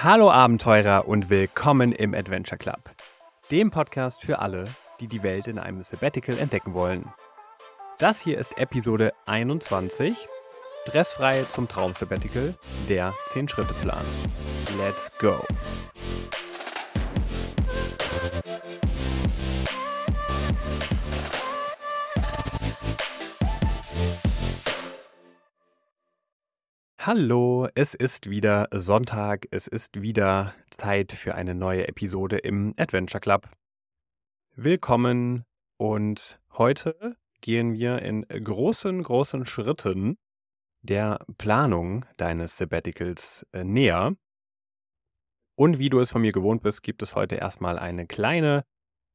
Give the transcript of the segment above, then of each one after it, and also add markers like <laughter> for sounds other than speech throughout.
Hallo Abenteurer und willkommen im Adventure Club, dem Podcast für alle, die die Welt in einem Sabbatical entdecken wollen. Das hier ist Episode 21, Dressfrei zum Traum Sabbatical, der 10-Schritte-Plan. Let's go! Hallo, es ist wieder Sonntag, es ist wieder Zeit für eine neue Episode im Adventure Club. Willkommen und heute gehen wir in großen, großen Schritten der Planung deines Sabbaticals äh, näher. Und wie du es von mir gewohnt bist, gibt es heute erstmal eine kleine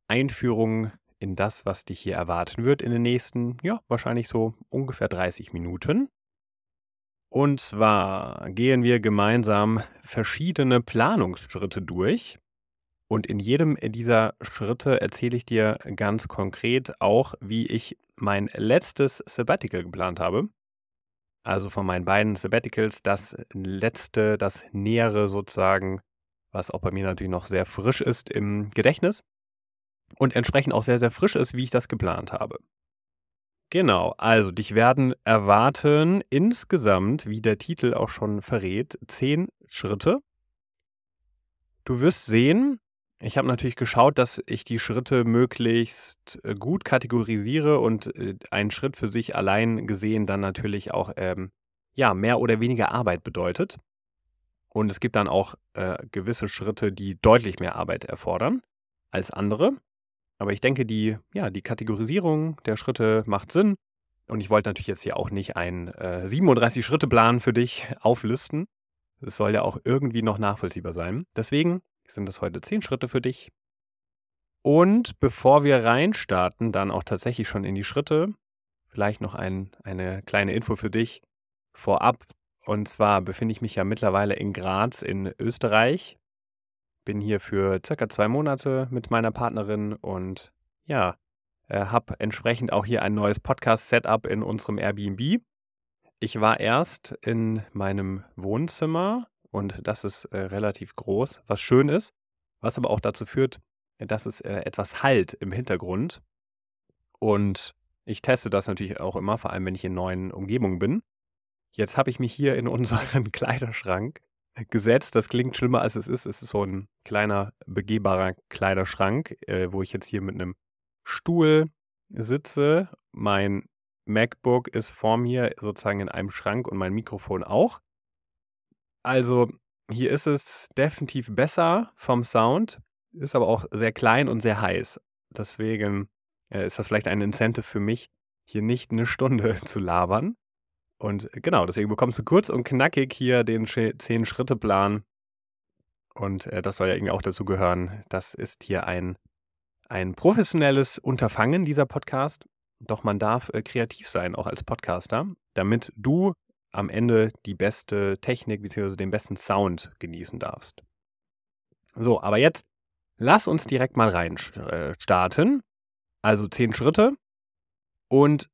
Einführung in das, was dich hier erwarten wird in den nächsten, ja, wahrscheinlich so ungefähr 30 Minuten. Und zwar gehen wir gemeinsam verschiedene Planungsschritte durch. Und in jedem dieser Schritte erzähle ich dir ganz konkret auch, wie ich mein letztes Sabbatical geplant habe. Also von meinen beiden Sabbaticals das letzte, das nähere sozusagen, was auch bei mir natürlich noch sehr frisch ist im Gedächtnis. Und entsprechend auch sehr, sehr frisch ist, wie ich das geplant habe. Genau, also dich werden erwarten insgesamt, wie der Titel auch schon verrät, zehn Schritte. Du wirst sehen, ich habe natürlich geschaut, dass ich die Schritte möglichst äh, gut kategorisiere und äh, ein Schritt für sich allein gesehen dann natürlich auch ähm, ja, mehr oder weniger Arbeit bedeutet. Und es gibt dann auch äh, gewisse Schritte, die deutlich mehr Arbeit erfordern als andere. Aber ich denke, die, ja, die Kategorisierung der Schritte macht Sinn. Und ich wollte natürlich jetzt hier auch nicht einen äh, 37-Schritte-Plan für dich auflisten. Es soll ja auch irgendwie noch nachvollziehbar sein. Deswegen sind das heute 10 Schritte für dich. Und bevor wir reinstarten, dann auch tatsächlich schon in die Schritte, vielleicht noch ein, eine kleine Info für dich vorab. Und zwar befinde ich mich ja mittlerweile in Graz in Österreich bin hier für circa zwei Monate mit meiner Partnerin und ja, äh, habe entsprechend auch hier ein neues Podcast-Setup in unserem Airbnb. Ich war erst in meinem Wohnzimmer und das ist äh, relativ groß, was schön ist, was aber auch dazu führt, dass es äh, etwas halt im Hintergrund. Und ich teste das natürlich auch immer, vor allem wenn ich in neuen Umgebungen bin. Jetzt habe ich mich hier in unseren <laughs> Kleiderschrank gesetzt. Das klingt schlimmer, als es ist. Es ist so ein kleiner, begehbarer Kleiderschrank, äh, wo ich jetzt hier mit einem Stuhl sitze. Mein MacBook ist vor mir sozusagen in einem Schrank und mein Mikrofon auch. Also hier ist es definitiv besser vom Sound, ist aber auch sehr klein und sehr heiß. Deswegen äh, ist das vielleicht ein Incentive für mich, hier nicht eine Stunde <laughs> zu labern. Und genau, deswegen bekommst du kurz und knackig hier den Zehn-Schritte-Plan. Und äh, das soll ja irgendwie auch dazu gehören. Das ist hier ein, ein professionelles Unterfangen, dieser Podcast. Doch man darf äh, kreativ sein, auch als Podcaster, damit du am Ende die beste Technik bzw. den besten Sound genießen darfst. So, aber jetzt lass uns direkt mal rein äh, starten. Also zehn Schritte. Und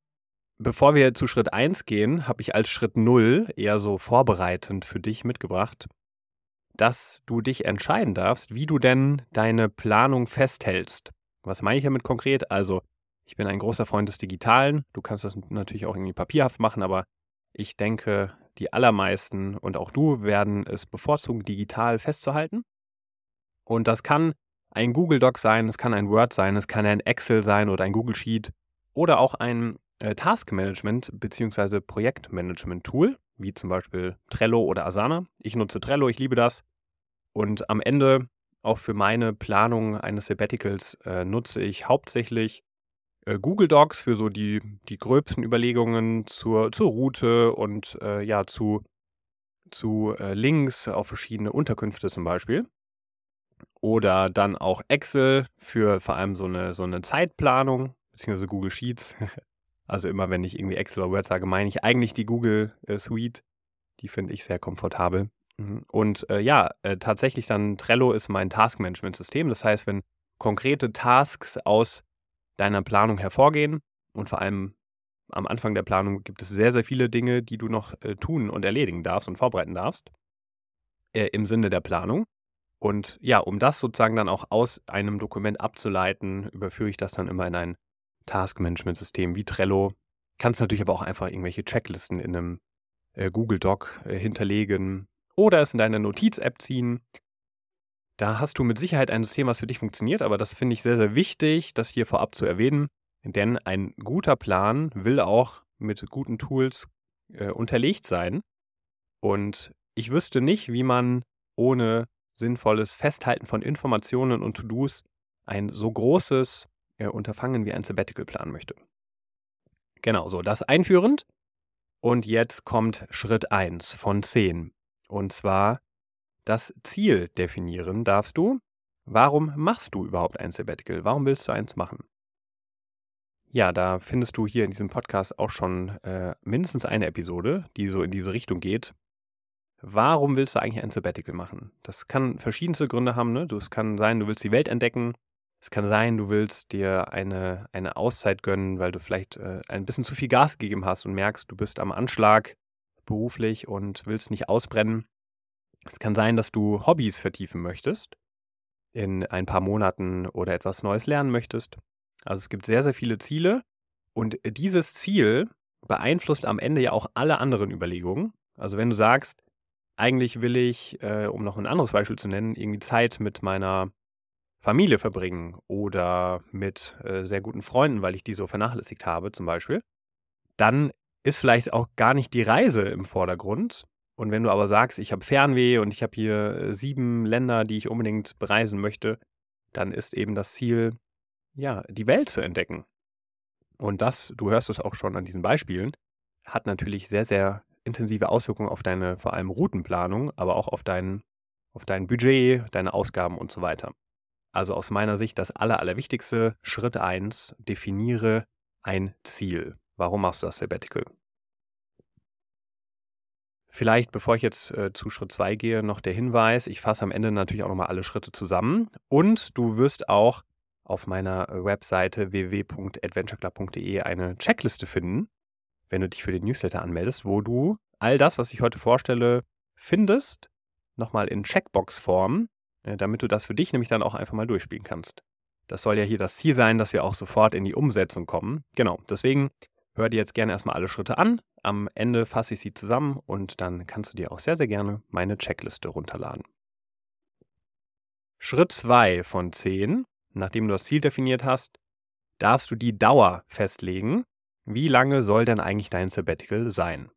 Bevor wir zu Schritt 1 gehen, habe ich als Schritt 0 eher so vorbereitend für dich mitgebracht, dass du dich entscheiden darfst, wie du denn deine Planung festhältst. Was meine ich damit konkret? Also, ich bin ein großer Freund des Digitalen. Du kannst das natürlich auch irgendwie papierhaft machen, aber ich denke, die allermeisten und auch du werden es bevorzugen, digital festzuhalten. Und das kann ein Google Doc sein, es kann ein Word sein, es kann ein Excel sein oder ein Google Sheet oder auch ein äh, Taskmanagement bzw. Projektmanagement-Tool, wie zum Beispiel Trello oder Asana. Ich nutze Trello, ich liebe das. Und am Ende, auch für meine Planung eines Sabbaticals, äh, nutze ich hauptsächlich äh, Google Docs für so die, die gröbsten Überlegungen zur, zur Route und äh, ja, zu, zu äh, Links auf verschiedene Unterkünfte zum Beispiel. Oder dann auch Excel für vor allem so eine, so eine Zeitplanung, beziehungsweise Google Sheets <laughs> Also immer, wenn ich irgendwie Excel oder Word sage, meine ich eigentlich die Google äh, Suite. Die finde ich sehr komfortabel. Mhm. Und äh, ja, äh, tatsächlich dann Trello ist mein Taskmanagement-System. Das heißt, wenn konkrete Tasks aus deiner Planung hervorgehen und vor allem am Anfang der Planung gibt es sehr, sehr viele Dinge, die du noch äh, tun und erledigen darfst und vorbereiten darfst. äh, im Sinne der Planung. Und ja, um das sozusagen dann auch aus einem Dokument abzuleiten, überführe ich das dann immer in ein Task-Management-System wie Trello. Kannst natürlich aber auch einfach irgendwelche Checklisten in einem äh, Google Doc äh, hinterlegen oder es in deine Notiz-App ziehen. Da hast du mit Sicherheit ein System, was für dich funktioniert, aber das finde ich sehr, sehr wichtig, das hier vorab zu erwähnen, denn ein guter Plan will auch mit guten Tools äh, unterlegt sein. Und ich wüsste nicht, wie man ohne sinnvolles Festhalten von Informationen und To-Dos ein so großes äh, Unterfangen wie ein Sabbatical planen möchte. Genau, so, das einführend. Und jetzt kommt Schritt 1 von 10. Und zwar das Ziel definieren darfst du. Warum machst du überhaupt ein Sabbatical? Warum willst du eins machen? Ja, da findest du hier in diesem Podcast auch schon äh, mindestens eine Episode, die so in diese Richtung geht. Warum willst du eigentlich ein Sabbatical machen? Das kann verschiedenste Gründe haben. Ne? Es kann sein, du willst die Welt entdecken. Es kann sein, du willst dir eine, eine Auszeit gönnen, weil du vielleicht äh, ein bisschen zu viel Gas gegeben hast und merkst, du bist am Anschlag beruflich und willst nicht ausbrennen. Es kann sein, dass du Hobbys vertiefen möchtest, in ein paar Monaten oder etwas Neues lernen möchtest. Also es gibt sehr, sehr viele Ziele und dieses Ziel beeinflusst am Ende ja auch alle anderen Überlegungen. Also wenn du sagst, eigentlich will ich, äh, um noch ein anderes Beispiel zu nennen, irgendwie Zeit mit meiner Familie verbringen oder mit äh, sehr guten Freunden, weil ich die so vernachlässigt habe zum Beispiel, dann ist vielleicht auch gar nicht die Reise im Vordergrund. Und wenn du aber sagst, ich habe Fernweh und ich habe hier äh, sieben Länder, die ich unbedingt bereisen möchte, dann ist eben das Ziel, ja, die Welt zu entdecken. Und das, du hörst es auch schon an diesen Beispielen, hat natürlich sehr, sehr intensive Auswirkungen auf deine vor allem Routenplanung, aber auch auf dein, auf dein Budget, deine Ausgaben und so weiter. Also aus meiner Sicht das aller, allerwichtigste, Schritt 1, definiere ein Ziel. Warum machst du das Sabbatical? Vielleicht, bevor ich jetzt äh, zu Schritt 2 gehe, noch der Hinweis, ich fasse am Ende natürlich auch nochmal alle Schritte zusammen und du wirst auch auf meiner Webseite www.adventureclub.de eine Checkliste finden, wenn du dich für den Newsletter anmeldest, wo du all das, was ich heute vorstelle, findest, nochmal in Checkbox-Form, damit du das für dich nämlich dann auch einfach mal durchspielen kannst. Das soll ja hier das Ziel sein, dass wir auch sofort in die Umsetzung kommen. Genau, deswegen hör dir jetzt gerne erstmal alle Schritte an. Am Ende fasse ich sie zusammen und dann kannst du dir auch sehr, sehr gerne meine Checkliste runterladen. Schritt 2 von 10 nachdem du das Ziel definiert hast, darfst du die Dauer festlegen. Wie lange soll denn eigentlich dein Sabbatical sein?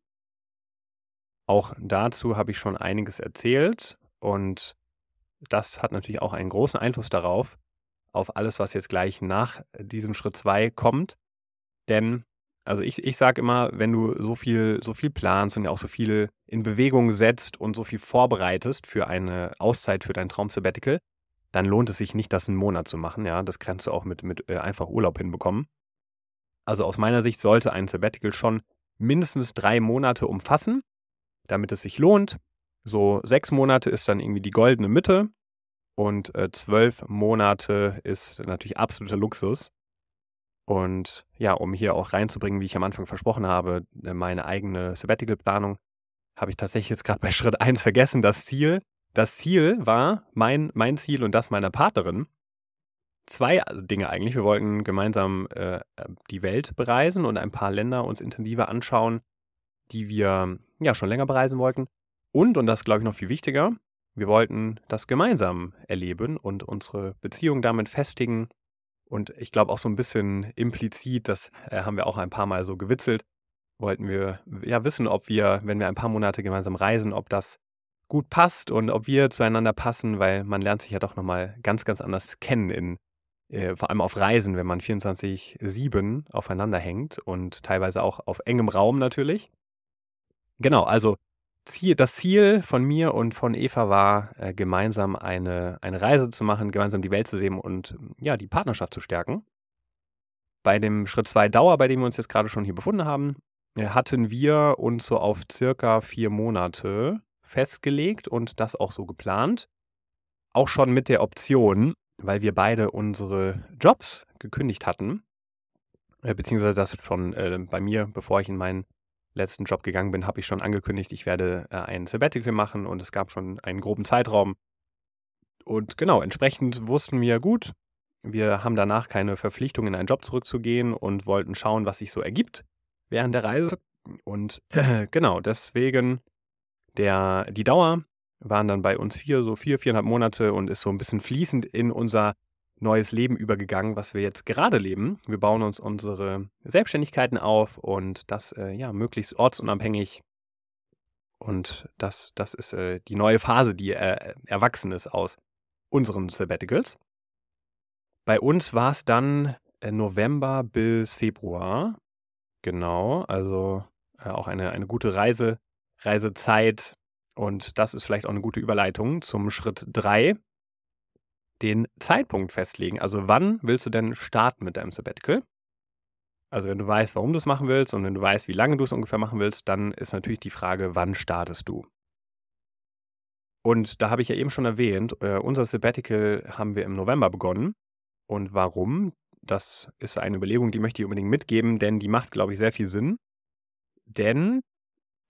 Auch dazu habe ich schon einiges erzählt und das hat natürlich auch einen großen Einfluss darauf, auf alles, was jetzt gleich nach diesem Schritt 2 kommt. Denn, also ich, ich sage immer, wenn du so viel, so viel planst und ja auch so viel in Bewegung setzt und so viel vorbereitest für eine Auszeit für dein Traum-Sabbatical, dann lohnt es sich nicht, das einen Monat zu machen. Ja, das kannst du auch mit, mit äh, einfach Urlaub hinbekommen. Also aus meiner Sicht sollte ein Sabbatical schon mindestens drei Monate umfassen, damit es sich lohnt. So sechs Monate ist dann irgendwie die goldene Mitte und äh, zwölf Monate ist natürlich absoluter Luxus. Und ja, um hier auch reinzubringen, wie ich am Anfang versprochen habe, äh, meine eigene Sabbatical-Planung, habe ich tatsächlich jetzt gerade bei Schritt 1 vergessen, das Ziel. Das Ziel war, mein, mein Ziel und das meiner Partnerin, zwei Dinge eigentlich. Wir wollten gemeinsam äh, die Welt bereisen und ein paar Länder uns intensiver anschauen, die wir ja schon länger bereisen wollten. Und, und das glaube ich noch viel wichtiger, wir wollten das gemeinsam erleben und unsere Beziehung damit festigen. Und ich glaube auch so ein bisschen implizit, das äh, haben wir auch ein paar Mal so gewitzelt, wollten wir ja wissen, ob wir, wenn wir ein paar Monate gemeinsam reisen, ob das gut passt und ob wir zueinander passen, weil man lernt sich ja doch nochmal ganz, ganz anders kennen, in, äh, vor allem auf Reisen, wenn man 24-7 aufeinander hängt und teilweise auch auf engem Raum natürlich. Genau, also Ziel, das Ziel von mir und von Eva war, äh, gemeinsam eine, eine Reise zu machen, gemeinsam die Welt zu sehen und ja, die Partnerschaft zu stärken. Bei dem Schritt 2 Dauer, bei dem wir uns jetzt gerade schon hier befunden haben, äh, hatten wir uns so auf circa vier Monate festgelegt und das auch so geplant. Auch schon mit der Option, weil wir beide unsere Jobs gekündigt hatten, äh, beziehungsweise das schon äh, bei mir, bevor ich in mein letzten Job gegangen bin, habe ich schon angekündigt, ich werde äh, ein Sabbatical machen und es gab schon einen groben Zeitraum. Und genau, entsprechend wussten wir gut, wir haben danach keine Verpflichtung, in einen Job zurückzugehen und wollten schauen, was sich so ergibt während der Reise. Und äh, <clears throat> genau, deswegen der, die Dauer waren dann bei uns vier, so vier, viereinhalb Monate und ist so ein bisschen fließend in unser neues Leben übergegangen, was wir jetzt gerade leben. Wir bauen uns unsere Selbstständigkeiten auf und das äh, ja möglichst ortsunabhängig. Und das, das ist äh, die neue Phase, die äh, erwachsen ist aus unseren Sabbaticals. Bei uns war es dann äh, November bis Februar. Genau, also äh, auch eine, eine gute Reise, Reisezeit. Und das ist vielleicht auch eine gute Überleitung zum Schritt 3, den Zeitpunkt festlegen. Also wann willst du denn starten mit deinem Sabbatical? Also wenn du weißt, warum du es machen willst und wenn du weißt, wie lange du es ungefähr machen willst, dann ist natürlich die Frage, wann startest du? Und da habe ich ja eben schon erwähnt, äh, unser Sabbatical haben wir im November begonnen. Und warum? Das ist eine Überlegung, die möchte ich unbedingt mitgeben, denn die macht, glaube ich, sehr viel Sinn. Denn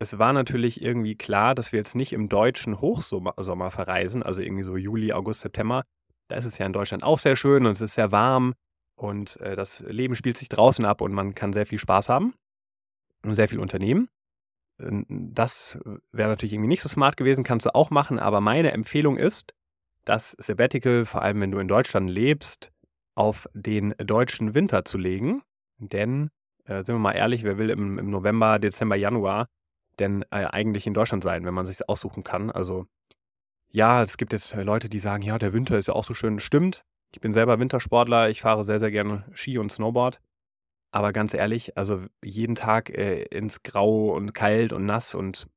es war natürlich irgendwie klar, dass wir jetzt nicht im deutschen Hochsommer verreisen, also irgendwie so Juli, August, September. Da ist es ja in Deutschland auch sehr schön und es ist sehr warm und äh, das Leben spielt sich draußen ab und man kann sehr viel Spaß haben und sehr viel unternehmen. Das wäre natürlich irgendwie nicht so smart gewesen, kannst du auch machen, aber meine Empfehlung ist, das Sabbatical, vor allem wenn du in Deutschland lebst, auf den deutschen Winter zu legen. Denn, äh, sind wir mal ehrlich, wer will im, im November, Dezember, Januar denn äh, eigentlich in Deutschland sein, wenn man sich aussuchen kann? Also, ja, es gibt jetzt Leute, die sagen, ja, der Winter ist ja auch so schön. Stimmt. Ich bin selber Wintersportler, ich fahre sehr, sehr gerne Ski und Snowboard. Aber ganz ehrlich, also jeden Tag äh, ins Grau und kalt und nass und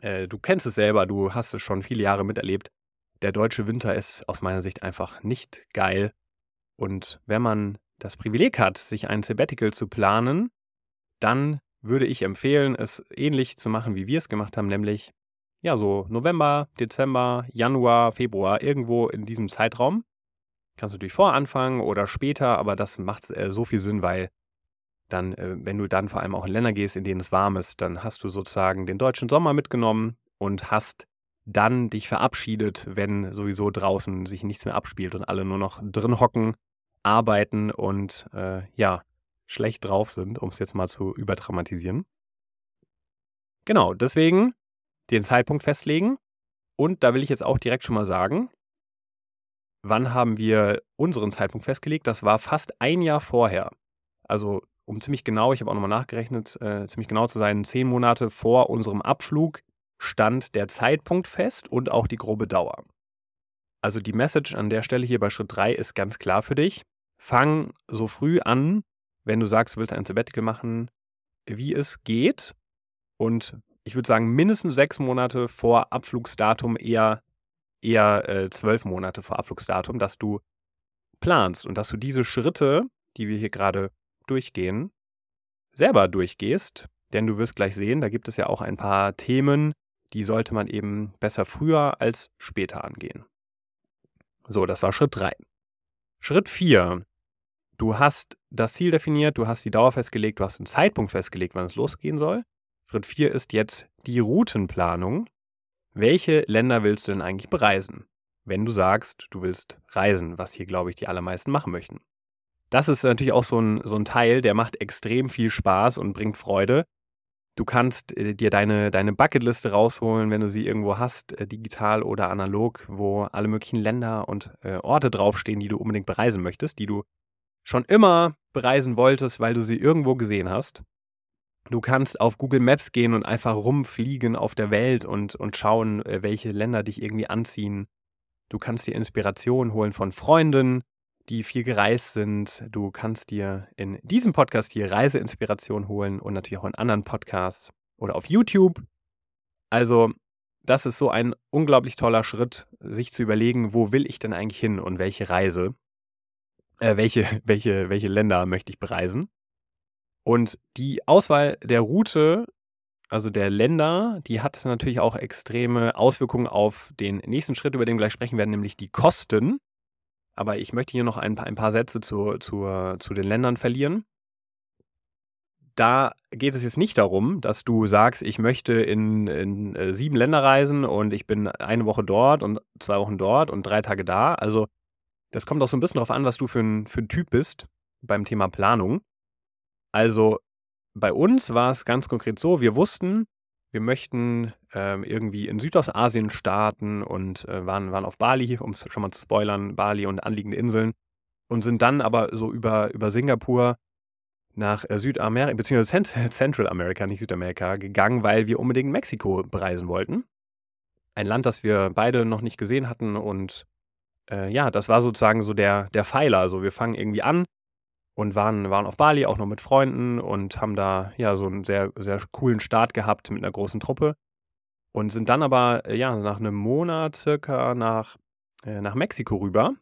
äh, du kennst es selber, du hast es schon viele Jahre miterlebt. Der deutsche Winter ist aus meiner Sicht einfach nicht geil. Und wenn man das Privileg hat, sich ein Sabbatical zu planen, dann würde ich empfehlen, es ähnlich zu machen, wie wir es gemacht haben, nämlich ja, so November, Dezember, Januar, Februar, irgendwo in diesem Zeitraum. Kannst du natürlich vor anfangen oder später, aber das macht äh, so viel Sinn, weil dann, äh, wenn du dann vor allem auch in Länder gehst, in denen es warm ist, dann hast du sozusagen den deutschen Sommer mitgenommen und hast dann dich verabschiedet, wenn sowieso draußen sich nichts mehr abspielt und alle nur noch drin hocken arbeiten und äh, ja, schlecht drauf sind, um es jetzt mal zu überdramatisieren. Genau, deswegen den Zeitpunkt festlegen. Und da will ich jetzt auch direkt schon mal sagen, wann haben wir unseren Zeitpunkt festgelegt? Das war fast ein Jahr vorher. Also um ziemlich genau, ich habe auch nochmal nachgerechnet, äh, ziemlich genau zu sein, zehn Monate vor unserem Abflug stand der Zeitpunkt fest und auch die grobe Dauer. Also die Message an der Stelle hier bei Schritt 3 ist ganz klar für dich. Fang so früh an, wenn du sagst, du willst ein Sabbatical machen, wie es geht. Und ich würde sagen, mindestens sechs Monate vor Abflugsdatum, eher, eher äh, zwölf Monate vor Abflugsdatum, dass du planst und dass du diese Schritte, die wir hier gerade durchgehen, selber durchgehst. Denn du wirst gleich sehen, da gibt es ja auch ein paar Themen, die sollte man eben besser früher als später angehen. So, das war Schritt 3. Schritt 4. Du hast das Ziel definiert, du hast die Dauer festgelegt, du hast einen Zeitpunkt festgelegt, wann es losgehen soll. Schritt 4 ist jetzt die Routenplanung. Welche Länder willst du denn eigentlich bereisen? Wenn du sagst, du willst reisen, was hier, glaube ich, die allermeisten machen möchten. Das ist natürlich auch so ein, so ein Teil, der macht extrem viel Spaß und bringt Freude. Du kannst äh, dir deine, deine Bucketliste rausholen, wenn du sie irgendwo hast, äh, digital oder analog, wo alle möglichen Länder und äh, Orte draufstehen, die du unbedingt bereisen möchtest, die du schon immer bereisen wolltest, weil du sie irgendwo gesehen hast. Du kannst auf Google Maps gehen und einfach rumfliegen auf der Welt und, und schauen, äh, welche Länder dich irgendwie anziehen. Du kannst dir Inspiration holen von Freunden, die viel gereist sind. Du kannst dir in diesem Podcast hier Reiseinspiration holen und natürlich auch in anderen Podcasts oder auf YouTube. Also, das ist so ein unglaublich toller Schritt, sich zu überlegen, wo will ich denn eigentlich hin und welche Reise, äh, welche, <laughs> welche, welche Länder möchte ich bereisen. Und die Auswahl der Route, also der Länder, die hat natürlich auch extreme Auswirkungen auf den nächsten Schritt, über den wir gleich sprechen werden, nämlich die Kosten. Aber ich möchte hier noch ein paar, ein paar Sätze zu, zu, zu den Ländern verlieren. da geht es jetzt nicht darum, dass du sagst, ich möchte in, in äh, sieben Länder reisen und ich bin eine Woche dort und zwei Wochen dort und drei Tage da. Also das kommt auch so ein bisschen darauf an, was du für ein, für ein Typ bist beim Thema Planung. Also bei uns war es ganz konkret so, wir wussten, wir möchten ähm, irgendwie in Südostasien starten und äh, waren, waren auf Bali, um es schon mal zu spoilern, Bali und anliegende Inseln und sind dann aber so über, über Singapur nach äh, Südamerika, beziehungsweise <laughs> Central America, nicht Südamerika, gegangen, weil wir unbedingt Mexiko bereisen wollten. Ein Land, das wir beide noch nicht gesehen hatten und äh, ja, das war sozusagen so der, der Pfeiler. Also wir fangen irgendwie an und waren, waren auf Bali auch noch mit Freunden und haben da ja so einen sehr, sehr coolen Start gehabt mit einer großen Truppe und sind dann aber äh, ja nach einem Monat circa nach, äh, nach Mexiko rüber.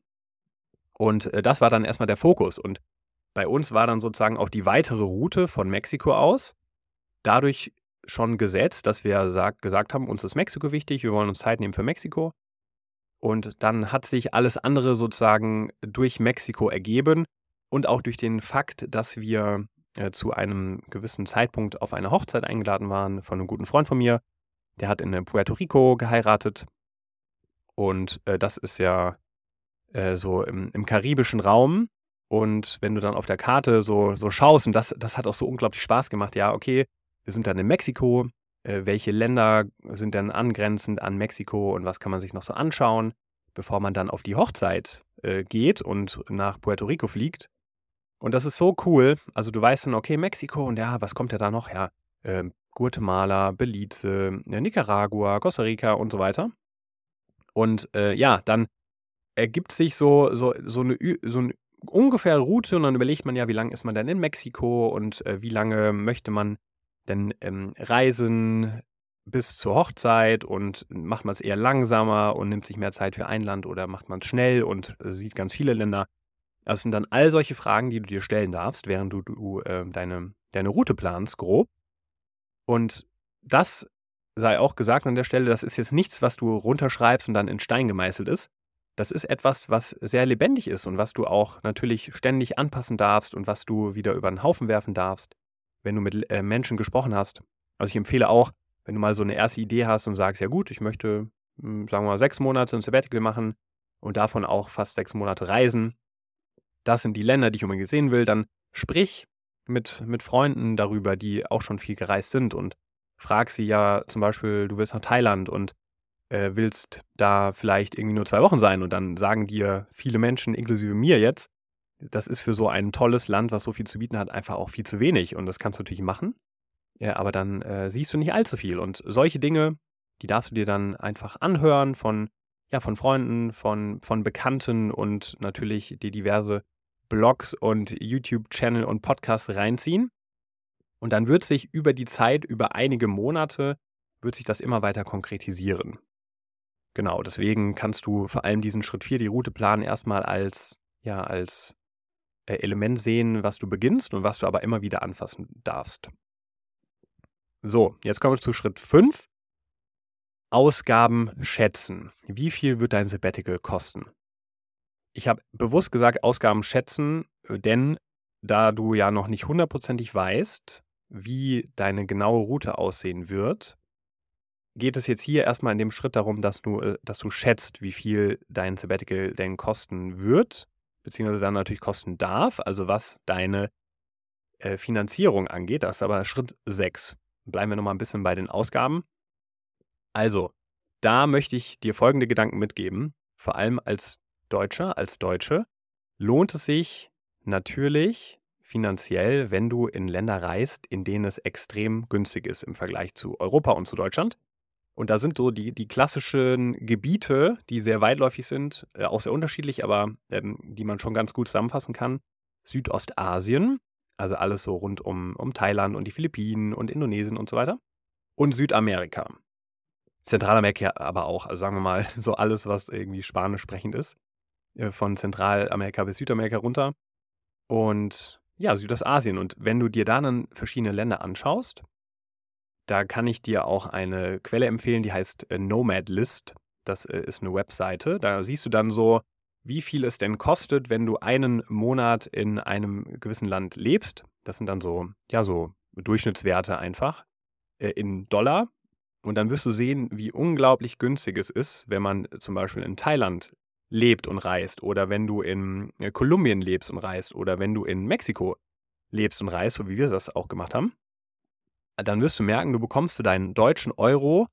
Und äh, das war dann erstmal der Fokus. Und bei uns war dann sozusagen auch die weitere Route von Mexiko aus dadurch schon gesetzt, dass wir sag, gesagt haben, uns ist Mexiko wichtig, wir wollen uns Zeit nehmen für Mexiko. Und dann hat sich alles andere sozusagen durch Mexiko ergeben und auch durch den Fakt, dass wir äh, zu einem gewissen Zeitpunkt auf eine Hochzeit eingeladen waren von einem guten Freund von mir. Der hat in äh, Puerto Rico geheiratet. Und äh, das ist ja äh, so im, im karibischen Raum. Und wenn du dann auf der Karte so, so schaust, und das, das hat auch so unglaublich Spaß gemacht, ja, okay, wir sind dann in Mexiko, äh, welche Länder sind denn angrenzend an Mexiko und was kann man sich noch so anschauen, bevor man dann auf die Hochzeit geht und nach Puerto Rico fliegt. Und das ist so cool. Also du weißt dann, okay, Mexiko und ja, was kommt ja da noch? Ja, äh, Guatemala, Belize, Nicaragua, Costa Rica und so weiter. Und äh, ja, dann ergibt sich so, so, so, eine, so eine ungefähre Route und dann überlegt man ja, wie lange ist man denn in Mexiko und äh, wie lange möchte man denn ähm, reisen bis zur Hochzeit und macht man es eher langsamer und nimmt sich mehr Zeit für ein Land oder macht man es schnell und äh, sieht ganz viele Länder. Das sind dann all solche Fragen, die du dir stellen darfst, während du, du äh, deine, deine Route planst, grob. Und das sei auch gesagt an der Stelle, das ist jetzt nichts, was du runterschreibst und dann in Stein gemeißelt ist, das ist etwas, was sehr lebendig ist und was du auch natürlich ständig anpassen darfst und was du wieder über den Haufen werfen darfst, wenn du mit äh, Menschen gesprochen hast. Also ich empfehle auch, wenn du mal so eine erste Idee hast und sagst, ja gut, ich möchte, hm, sagen wir mal, sechs Monate ein Sabbatical machen und davon auch fast sechs Monate reisen. Das sind die Länder, die ich unbedingt sehen will. Dann sprich mit, mit Freunden darüber, die auch schon viel gereist sind und frag sie ja zum Beispiel, du willst nach Thailand und äh, willst da vielleicht irgendwie nur zwei Wochen sein und dann sagen dir viele Menschen, inklusive mir jetzt, das ist für so ein tolles Land, was so viel zu bieten hat, einfach auch viel zu wenig. Und das kannst du natürlich machen, ja, aber dann äh, siehst du nicht allzu viel. Und solche Dinge, die darfst du dir dann einfach anhören von, ja, von Freunden, von, von Bekannten und natürlich die diverse Blogs und YouTube-Channel und Podcasts reinziehen. Und dann wird sich über die Zeit, über einige Monate, wird sich das immer weiter konkretisieren. Genau, deswegen kannst du vor allem diesen Schritt 4, die Route planen, erstmal als, ja, als äh, Element sehen, was du beginnst und was du aber immer wieder anfassen darfst. So, jetzt kommen wir zu Schritt 5. Ausgaben schätzen. Wie viel wird dein Sabbatical kosten? Ich habe bewusst gesagt, Ausgaben schätzen, denn da du ja noch nicht hundertprozentig weißt, wie deine genaue Route aussehen wird, geht es jetzt hier erstmal in dem Schritt darum, dass du, äh, dass du schätzt, wie viel dein Sabbatical denn kosten wird, beziehungsweise dann natürlich kosten darf, also was deine äh, Finanzierung angeht. Das ist aber Schritt 6. Bleiben wir nochmal ein bisschen bei den Ausgaben. Also, da möchte ich dir folgende Gedanken mitgeben, vor allem als Deutscher, als Deutsche. Lohnt es sich natürlich finanziell, wenn du in Länder reist, in denen es extrem günstig ist im Vergleich zu Europa und zu Deutschland. Und da sind so die, die klassischen Gebiete, die sehr weitläufig sind, äh, auch sehr unterschiedlich, aber ähm, die man schon ganz gut zusammenfassen kann. Südostasien, also alles so rund um, um Thailand und die Philippinen und Indonesien und so weiter. Und Südamerika. Zentralamerika aber auch, also sagen wir mal, <laughs> so alles, was irgendwie spanisch sprechend ist. Äh, von Zentralamerika bis Südamerika runter. Und ja, Südostasien. Und wenn du dir da dann verschiedene Länder anschaust, da kann ich dir auch eine Quelle empfehlen, die heißt äh, Nomad List. Das äh, ist eine Webseite. Da siehst du dann so, wie viel es denn kostet, wenn du einen Monat in einem gewissen Land lebst. Das sind dann so, ja, so Durchschnittswerte einfach in Dollar. Und dann wirst du sehen, wie unglaublich günstig es ist, wenn man zum Beispiel in Thailand lebt und reist oder wenn du in äh, Kolumbien lebst und reist oder wenn du in Mexiko lebst und reist, so wie wir das auch gemacht haben, dann wirst du merken, du bekommst für deinen deutschen Euro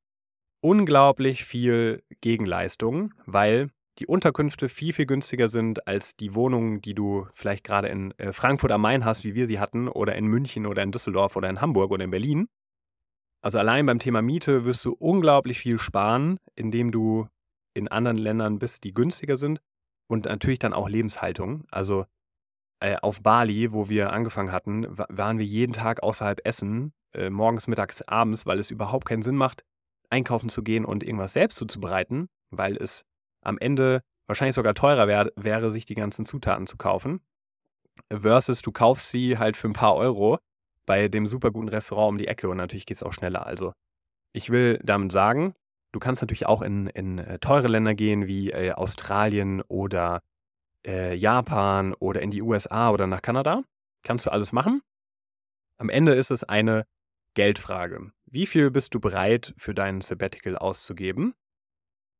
unglaublich viel Gegenleistung, weil die Unterkünfte viel, viel günstiger sind als die Wohnungen, die du vielleicht gerade in äh, Frankfurt am Main hast, wie wir sie hatten, oder in München oder in Düsseldorf oder in Hamburg oder in Berlin. Also allein beim Thema Miete wirst du unglaublich viel sparen, indem du in anderen Ländern bist, die günstiger sind. Und natürlich dann auch Lebenshaltung. Also äh, auf Bali, wo wir angefangen hatten, waren wir jeden Tag außerhalb essen, äh, morgens, mittags, abends, weil es überhaupt keinen Sinn macht, einkaufen zu gehen und irgendwas selbst zuzubereiten, weil es am Ende wahrscheinlich sogar teurer wär, wäre, sich die ganzen Zutaten zu kaufen. Versus du kaufst sie halt für ein paar Euro bei dem super guten Restaurant um die Ecke und natürlich geht es auch schneller. Also ich will damit sagen, du kannst natürlich auch in, in äh, teure Länder gehen wie äh, Australien oder äh, Japan oder in die USA oder nach Kanada. Kannst du alles machen. Am Ende ist es eine Geldfrage. Wie viel bist du bereit für dein Sabbatical auszugeben?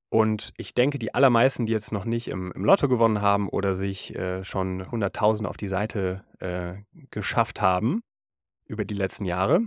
Und ich denke, die allermeisten, die jetzt noch nicht im, im Lotto gewonnen haben oder sich äh, schon 100.000 auf die Seite äh, geschafft haben über die letzten Jahre,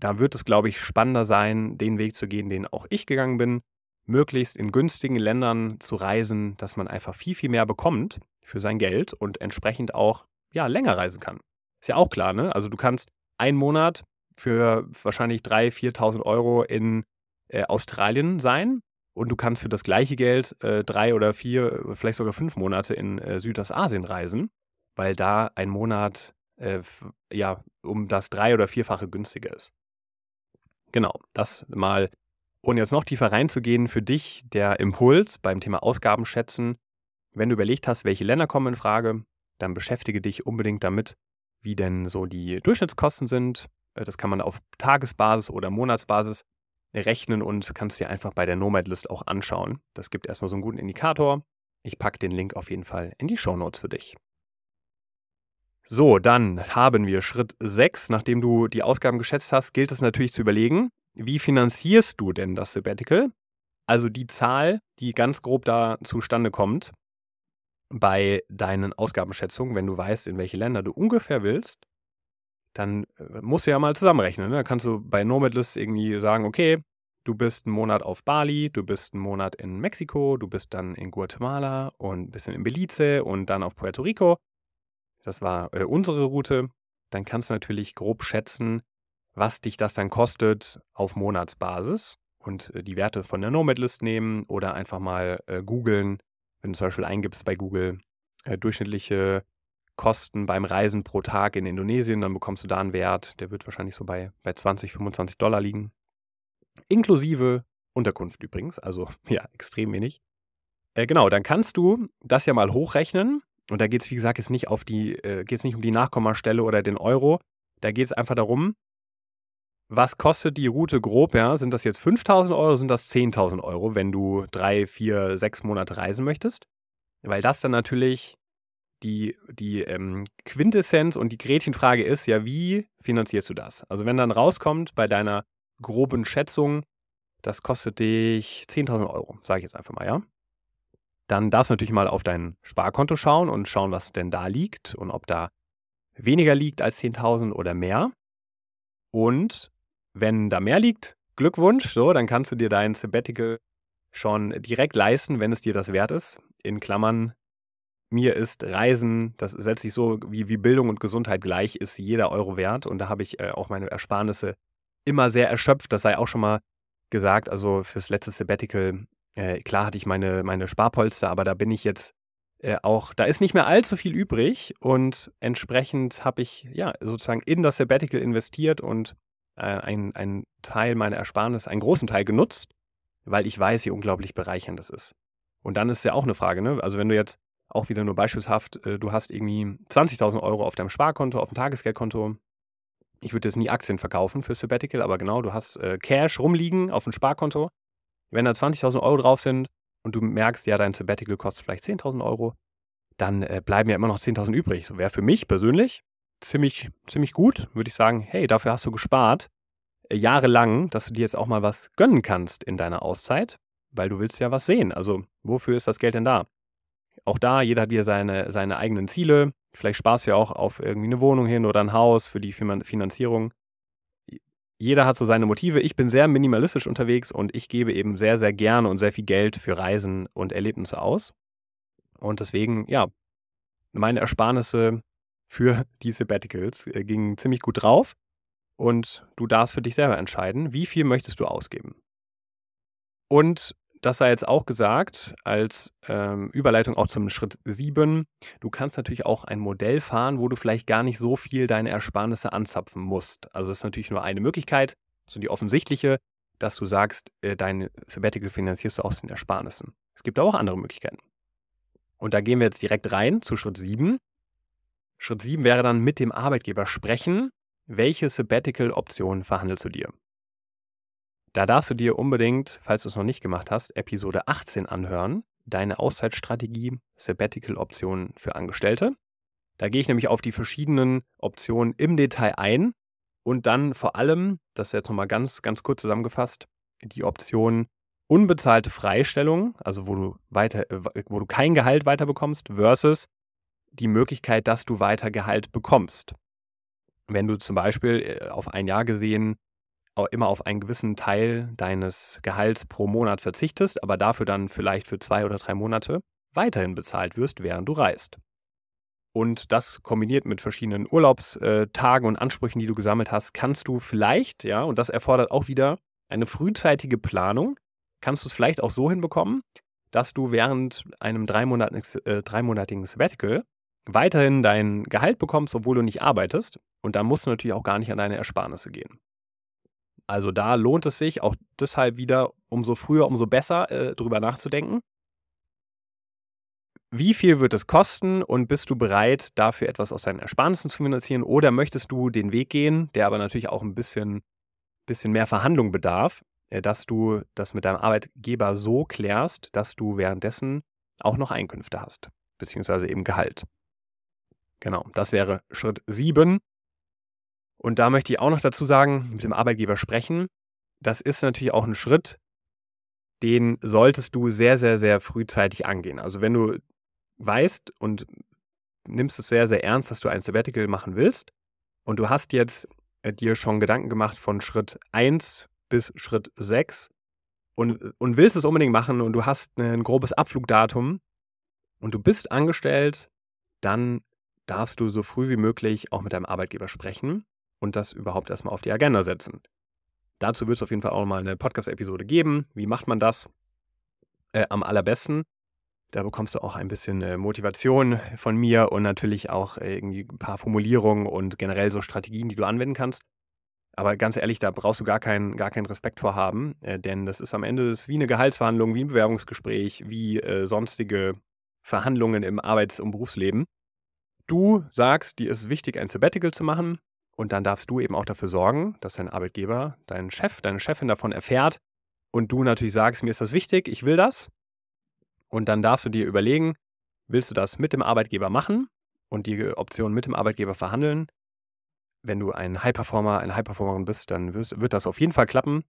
da wird es, glaube ich, spannender sein, den Weg zu gehen, den auch ich gegangen bin, möglichst in günstigen Ländern zu reisen, dass man einfach viel, viel mehr bekommt für sein Geld und entsprechend auch ja, länger reisen kann. Ist ja auch klar, ne? Also du kannst einen Monat für wahrscheinlich 3.000, 4.000 Euro in äh, Australien sein und du kannst für das gleiche Geld äh, drei oder vier, vielleicht sogar fünf Monate in äh, Südostasien reisen, weil da ein Monat äh, ja um das drei- oder vierfache günstiger ist. Genau, das mal, ohne jetzt noch tiefer reinzugehen, für dich der Impuls beim Thema Ausgaben schätzen. Wenn du überlegt hast, welche Länder kommen in Frage, dann beschäftige dich unbedingt damit, wie denn so die Durchschnittskosten sind. Äh, das kann man auf Tagesbasis oder Monatsbasis rechnen und kannst dir einfach bei der Nomad List auch anschauen. Das gibt erstmal so einen guten Indikator. Ich packe den Link auf jeden Fall in die Show Notes für dich. So, dann haben wir Schritt 6. Nachdem du die Ausgaben geschätzt hast, gilt es natürlich zu überlegen, wie finanzierst du denn das Sabbatical? Also die Zahl, die ganz grob da zustande kommt bei deinen Ausgabenschätzungen, wenn du weißt, in welche Länder du ungefähr willst, dann äh, musst du ja mal zusammenrechnen. Ne? Da kannst du bei Nomadlist irgendwie sagen, okay, du bist einen Monat auf Bali, du bist einen Monat in Mexiko, du bist dann in Guatemala und ein bisschen in Belize und dann auf Puerto Rico. Das war äh, unsere Route. Dann kannst du natürlich grob schätzen, was dich das dann kostet auf Monatsbasis und äh, die Werte von der Nomadlist nehmen oder einfach mal äh, googeln, wenn du zum Beispiel eingibst bei Google äh, durchschnittliche Kosten beim Reisen pro Tag in Indonesien, dann bekommst du da einen Wert, der wird wahrscheinlich so bei, bei 20, 25 Dollar liegen. Inklusive Unterkunft übrigens, also <laughs> ja, extrem wenig. Äh, genau, dann kannst du das ja mal hochrechnen. Und da geht es, wie gesagt, jetzt nicht, auf die, äh, geht's nicht um die Nachkommastelle oder den Euro. Da geht es einfach darum, was kostet die Route grob? Ja? Sind das jetzt 5000 Euro, sind das 10.000 Euro, wenn du drei, vier, sechs Monate reisen möchtest? Weil das dann natürlich die, die ähm, Quintessenz und die Gretchenfrage ist ja, wie finanzierst du das? Also wenn dann rauskommt bei deiner groben Schätzung, das kostet dich 10.000 Euro, sage ich jetzt einfach mal, ja? Dann darfst du natürlich mal auf dein Sparkonto schauen und schauen, was denn da liegt und ob da weniger liegt als 10.000 oder mehr. Und wenn da mehr liegt, Glückwunsch, so, dann kannst du dir dein Sabbatical schon direkt leisten, wenn es dir das wert ist. In Klammern mir ist Reisen, das setzt sich so wie, wie Bildung und Gesundheit gleich, ist jeder Euro wert. Und da habe ich äh, auch meine Ersparnisse immer sehr erschöpft. Das sei auch schon mal gesagt. Also fürs letzte Sabbatical, äh, klar hatte ich meine, meine Sparpolster, aber da bin ich jetzt äh, auch, da ist nicht mehr allzu viel übrig. Und entsprechend habe ich ja sozusagen in das Sabbatical investiert und äh, einen Teil meiner Ersparnisse, einen großen Teil genutzt, weil ich weiß, wie unglaublich bereichernd das ist. Und dann ist ja auch eine Frage, ne? Also wenn du jetzt auch wieder nur beispielshaft, äh, du hast irgendwie 20.000 Euro auf deinem Sparkonto, auf dem Tagesgeldkonto. Ich würde jetzt nie Aktien verkaufen für Sabbatical, aber genau, du hast äh, Cash rumliegen auf dem Sparkonto. Wenn da 20.000 Euro drauf sind und du merkst, ja, dein Sabbatical kostet vielleicht 10.000 Euro, dann äh, bleiben ja immer noch 10.000 übrig. So wäre für mich persönlich ziemlich, ziemlich gut, würde ich sagen. Hey, dafür hast du gespart, äh, jahrelang, dass du dir jetzt auch mal was gönnen kannst in deiner Auszeit, weil du willst ja was sehen. Also, wofür ist das Geld denn da? Auch da, jeder hat hier seine, seine eigenen Ziele. Vielleicht sparst du ja auch auf irgendwie eine Wohnung hin oder ein Haus für die Finanzierung. Jeder hat so seine Motive. Ich bin sehr minimalistisch unterwegs und ich gebe eben sehr, sehr gerne und sehr viel Geld für Reisen und Erlebnisse aus. Und deswegen, ja, meine Ersparnisse für die Sabbaticals äh, gingen ziemlich gut drauf. Und du darfst für dich selber entscheiden, wie viel möchtest du ausgeben. Und das sei jetzt auch gesagt, als ähm, Überleitung auch zum Schritt 7. Du kannst natürlich auch ein Modell fahren, wo du vielleicht gar nicht so viel deine Ersparnisse anzapfen musst. Also das ist natürlich nur eine Möglichkeit, so die offensichtliche, dass du sagst, äh, dein Sabbatical finanzierst du aus den Ersparnissen. Es gibt aber auch andere Möglichkeiten. Und da gehen wir jetzt direkt rein zu Schritt 7. Schritt 7 wäre dann mit dem Arbeitgeber sprechen. Welche Sabbatical-Optionen verhandelst du dir? Da darfst du dir unbedingt, falls du es noch nicht gemacht hast, Episode 18 anhören. Deine Auszeitstrategie, Sabbatical-Optionen für Angestellte. Da gehe ich nämlich auf die verschiedenen Optionen im Detail ein und dann vor allem, das ist jetzt nochmal ganz, ganz kurz zusammengefasst, die Option unbezahlte Freistellung, also wo du weiter, äh, wo du kein Gehalt weiter bekommst, versus die Möglichkeit, dass du weiter Gehalt bekommst. Wenn du zum Beispiel äh, auf ein Jahr gesehen immer auf einen gewissen Teil deines Gehalts pro Monat verzichtest, aber dafür dann vielleicht für zwei oder drei Monate weiterhin bezahlt wirst, während du reist. Und das kombiniert mit verschiedenen Urlaubstagen und Ansprüchen, die du gesammelt hast, kannst du vielleicht, ja, und das erfordert auch wieder eine frühzeitige Planung, kannst du es vielleicht auch so hinbekommen, dass du während einem dreimonatigen, äh, dreimonatigen Sabbatical weiterhin dein Gehalt bekommst, obwohl du nicht arbeitest. Und dann musst du natürlich auch gar nicht an deine Ersparnisse gehen. Also da lohnt es sich auch deshalb wieder, umso früher, umso besser äh, drüber nachzudenken. Wie viel wird es kosten und bist du bereit, dafür etwas aus deinen Ersparnissen zu finanzieren? Oder möchtest du den Weg gehen, der aber natürlich auch ein bisschen, bisschen mehr Verhandlung bedarf, äh, dass du das mit deinem Arbeitgeber so klärst, dass du währenddessen auch noch Einkünfte hast, beziehungsweise eben Gehalt. Genau, das wäre Schritt 7. Und da möchte ich auch noch dazu sagen, mit dem Arbeitgeber sprechen. Das ist natürlich auch ein Schritt, den solltest du sehr, sehr, sehr frühzeitig angehen. Also wenn du weißt und nimmst es sehr, sehr ernst, dass du ein Sabbatical machen willst und du hast jetzt äh, dir schon Gedanken gemacht von Schritt 1 bis Schritt 6 und, und willst es unbedingt machen und du hast ein grobes Abflugdatum und du bist angestellt, dann darfst du so früh wie möglich auch mit deinem Arbeitgeber sprechen und das überhaupt erstmal auf die Agenda setzen. Dazu wird es auf jeden Fall auch mal eine Podcast-Episode geben. Wie macht man das? Äh, am allerbesten. Da bekommst du auch ein bisschen äh, Motivation von mir und natürlich auch äh, irgendwie ein paar Formulierungen und generell so Strategien, die du anwenden kannst. Aber ganz ehrlich, da brauchst du gar keinen, gar keinen Respekt vor haben, äh, denn das ist am Ende ist wie eine Gehaltsverhandlung, wie ein Bewerbungsgespräch, wie äh, sonstige Verhandlungen im Arbeits- und Berufsleben. Du sagst, dir ist wichtig, ein Sabbatical zu machen. Und dann darfst du eben auch dafür sorgen, dass dein Arbeitgeber, dein Chef, deine Chefin davon erfährt und du natürlich sagst, mir ist das wichtig, ich will das. Und dann darfst du dir überlegen, willst du das mit dem Arbeitgeber machen und die Option mit dem Arbeitgeber verhandeln? Wenn du ein High-Performer, eine High-Performerin bist, dann wirst, wird das auf jeden Fall klappen.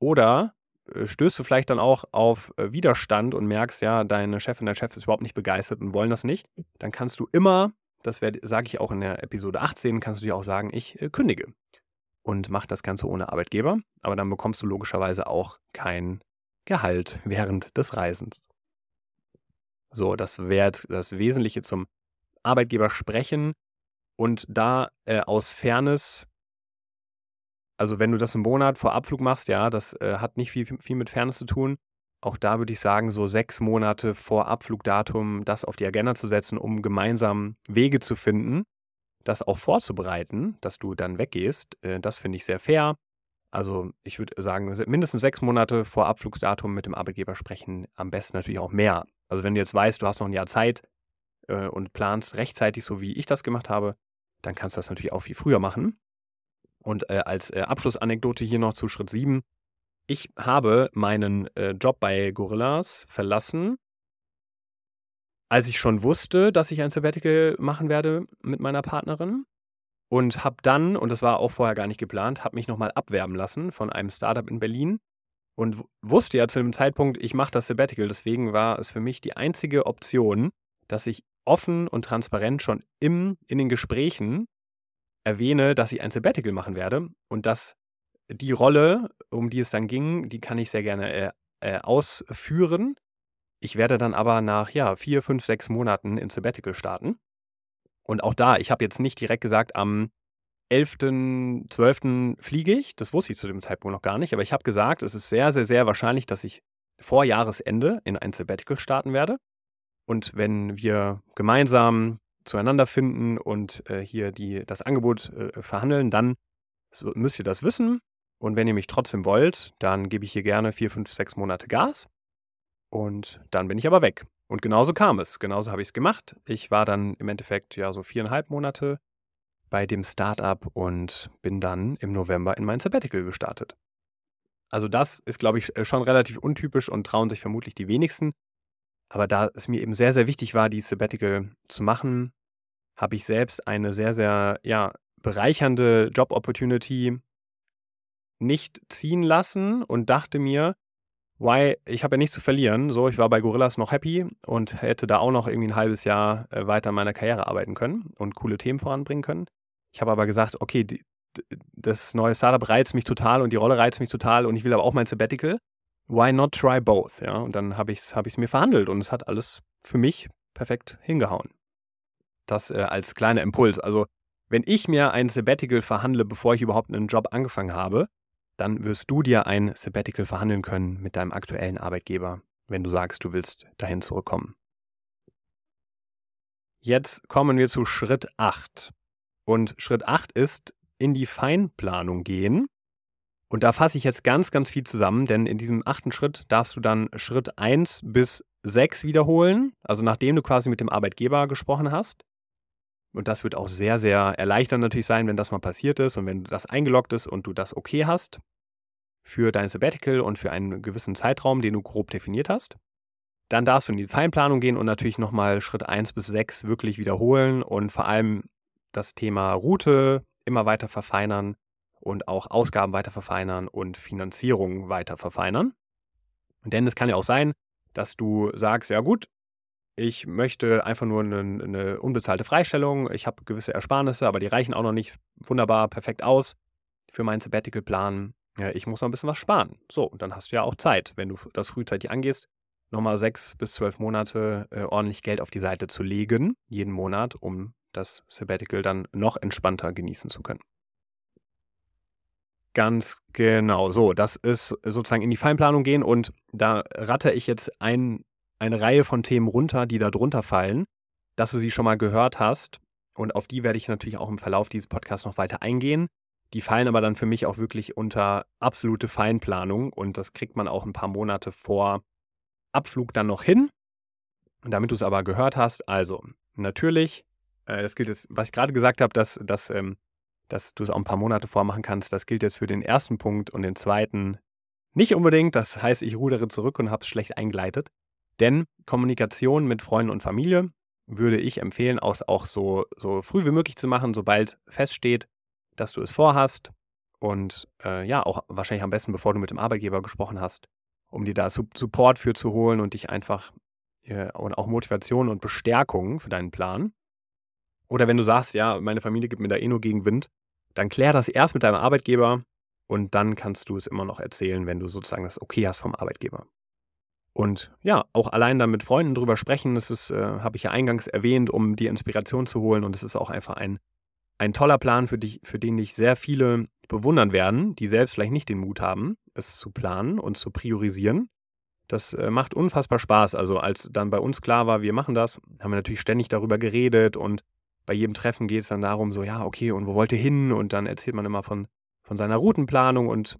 Oder äh, stößt du vielleicht dann auch auf äh, Widerstand und merkst, ja, deine Chefin, dein Chef ist überhaupt nicht begeistert und wollen das nicht, dann kannst du immer das sage ich auch in der Episode 18, kannst du dir auch sagen, ich äh, kündige und mach das Ganze ohne Arbeitgeber. Aber dann bekommst du logischerweise auch kein Gehalt während des Reisens. So, das wäre jetzt das Wesentliche zum Arbeitgeber sprechen und da äh, aus Fairness, also wenn du das im Monat vor Abflug machst, ja, das äh, hat nicht viel, viel mit Fairness zu tun, auch da würde ich sagen, so sechs Monate vor Abflugdatum das auf die Agenda zu setzen, um gemeinsam Wege zu finden, das auch vorzubereiten, dass du dann weggehst. Äh, das finde ich sehr fair. Also ich würde sagen, mindestens sechs Monate vor Abflugsdatum mit dem Arbeitgeber sprechen, am besten natürlich auch mehr. Also wenn du jetzt weißt, du hast noch ein Jahr Zeit äh, und planst rechtzeitig, so wie ich das gemacht habe, dann kannst du das natürlich auch viel früher machen. Und äh, als Abschlussanekdote hier noch zu Schritt 7. Ich habe meinen äh, Job bei Gorillas verlassen, als ich schon wusste, dass ich ein Sabbatical machen werde mit meiner Partnerin. und habe dann, und das war auch vorher gar nicht geplant, habe mich nochmal abwerben lassen von einem Startup in Berlin und wusste ja zu dem Zeitpunkt, ich mache das Sabbatical. Deswegen war es für mich die einzige Option, dass ich offen und transparent schon im, in den Gesprächen erwähne, dass ich ein Sabbatical machen werde und dass die Rolle, um die es dann ging, die kann ich sehr gerne äh, äh, ausführen. Ich werde dann aber nach ja, vier, fünf, sechs Monaten in Sabbatical starten. Und auch da, ich habe jetzt nicht direkt gesagt, am 11.12. fliege ich. Das wusste ich zu dem Zeitpunkt noch gar nicht. Aber ich habe gesagt, es ist sehr, sehr, sehr wahrscheinlich, dass ich vor Jahresende in ein Sabbatical starten werde. Und wenn wir gemeinsam zueinander finden und äh, hier die, das Angebot äh, verhandeln, dann so, müsst ihr das wissen. Und wenn ihr mich trotzdem wollt, dann gebe ich hier gerne vier, fünf, sechs Monate Gas. Und dann bin ich aber weg. Und genauso kam es. Genauso habe ich es gemacht. Ich war dann im Endeffekt ja so viereinhalb Monate bei dem Startup und bin dann im November in mein Sabbatical gestartet. Also das ist, glaube ich, schon relativ untypisch und trauen sich vermutlich die wenigsten. Aber da es mir eben sehr, sehr wichtig war, die Sabbatical zu machen, habe ich selbst eine sehr, sehr ja, bereichernde Job-Opportunity nicht ziehen lassen und dachte mir, Why, ich habe ja nichts zu verlieren. So, ich war bei Gorillas noch happy und hätte da auch noch irgendwie ein halbes Jahr äh, weiter an meiner Karriere arbeiten können und coole Themen voranbringen können. Ich habe aber gesagt, okay, die, das neue Startup reizt mich total und die Rolle reizt mich total und ich will aber auch mein Sabbatical. Why not try both? Ja, und dann habe ich es hab mir verhandelt und es hat alles für mich perfekt hingehauen. Das äh, als kleiner Impuls. Also, wenn ich mir ein Sabbatical verhandle, bevor ich überhaupt einen Job angefangen habe, dann wirst du dir ein Sabbatical verhandeln können mit deinem aktuellen Arbeitgeber, wenn du sagst, du willst dahin zurückkommen. Jetzt kommen wir zu Schritt 8. Und Schritt 8 ist in die Feinplanung gehen. Und da fasse ich jetzt ganz, ganz viel zusammen, denn in diesem achten Schritt darfst du dann Schritt 1 bis 6 wiederholen, also nachdem du quasi mit dem Arbeitgeber gesprochen hast. Und das wird auch sehr, sehr erleichternd natürlich sein, wenn das mal passiert ist und wenn das eingeloggt ist und du das okay hast für dein Sabbatical und für einen gewissen Zeitraum, den du grob definiert hast. Dann darfst du in die Feinplanung gehen und natürlich nochmal Schritt 1 bis 6 wirklich wiederholen und vor allem das Thema Route immer weiter verfeinern und auch Ausgaben weiter verfeinern und Finanzierung weiter verfeinern. Denn es kann ja auch sein, dass du sagst, ja gut, ich möchte einfach nur eine, eine unbezahlte Freistellung. Ich habe gewisse Ersparnisse, aber die reichen auch noch nicht wunderbar perfekt aus für meinen Sabbatical-Plan. Ja, ich muss noch ein bisschen was sparen. So, und dann hast du ja auch Zeit, wenn du das frühzeitig angehst, nochmal sechs bis zwölf Monate äh, ordentlich Geld auf die Seite zu legen, jeden Monat, um das Sabbatical dann noch entspannter genießen zu können. Ganz genau. So, das ist sozusagen in die Feinplanung gehen und da ratte ich jetzt ein eine Reihe von Themen runter, die da drunter fallen, dass du sie schon mal gehört hast. Und auf die werde ich natürlich auch im Verlauf dieses Podcasts noch weiter eingehen. Die fallen aber dann für mich auch wirklich unter absolute Feinplanung und das kriegt man auch ein paar Monate vor Abflug dann noch hin. Und damit du es aber gehört hast, also natürlich, äh, das gilt jetzt, was ich gerade gesagt habe, dass, dass, ähm, dass du es auch ein paar Monate vormachen kannst, das gilt jetzt für den ersten Punkt und den zweiten nicht unbedingt. Das heißt, ich rudere zurück und habe es schlecht eingeleitet. Denn Kommunikation mit Freunden und Familie würde ich empfehlen, auch, so, so früh wie möglich zu machen, sobald feststeht, dass du es vorhast. Und äh, ja, auch wahrscheinlich am besten, bevor du mit dem Arbeitgeber gesprochen hast, um dir da Support für zu holen und dich einfach äh, und auch Motivation und Bestärkung für deinen Plan. Oder wenn du sagst, ja, meine Familie gibt mir da eh nur Gegenwind, dann klär das erst mit deinem Arbeitgeber und dann kannst du es immer noch erzählen, wenn du sozusagen das Okay hast vom Arbeitgeber. Und ja, auch allein dann mit Freunden drüber sprechen, das ist, äh, habe ich ja eingangs erwähnt, um die Inspiration zu holen. Und es ist auch einfach ein, ein toller Plan, für, dich, für den dich sehr viele bewundern werden, die selbst vielleicht nicht den Mut haben, es zu planen und zu priorisieren. Das äh, macht unfassbar Spaß. Also als dann bei uns klar war, wir machen das, haben wir natürlich ständig darüber geredet und bei jedem Treffen geht es dann darum, so, ja, okay, und wo wollt ihr hin? Und dann erzählt man immer von, von seiner Routenplanung und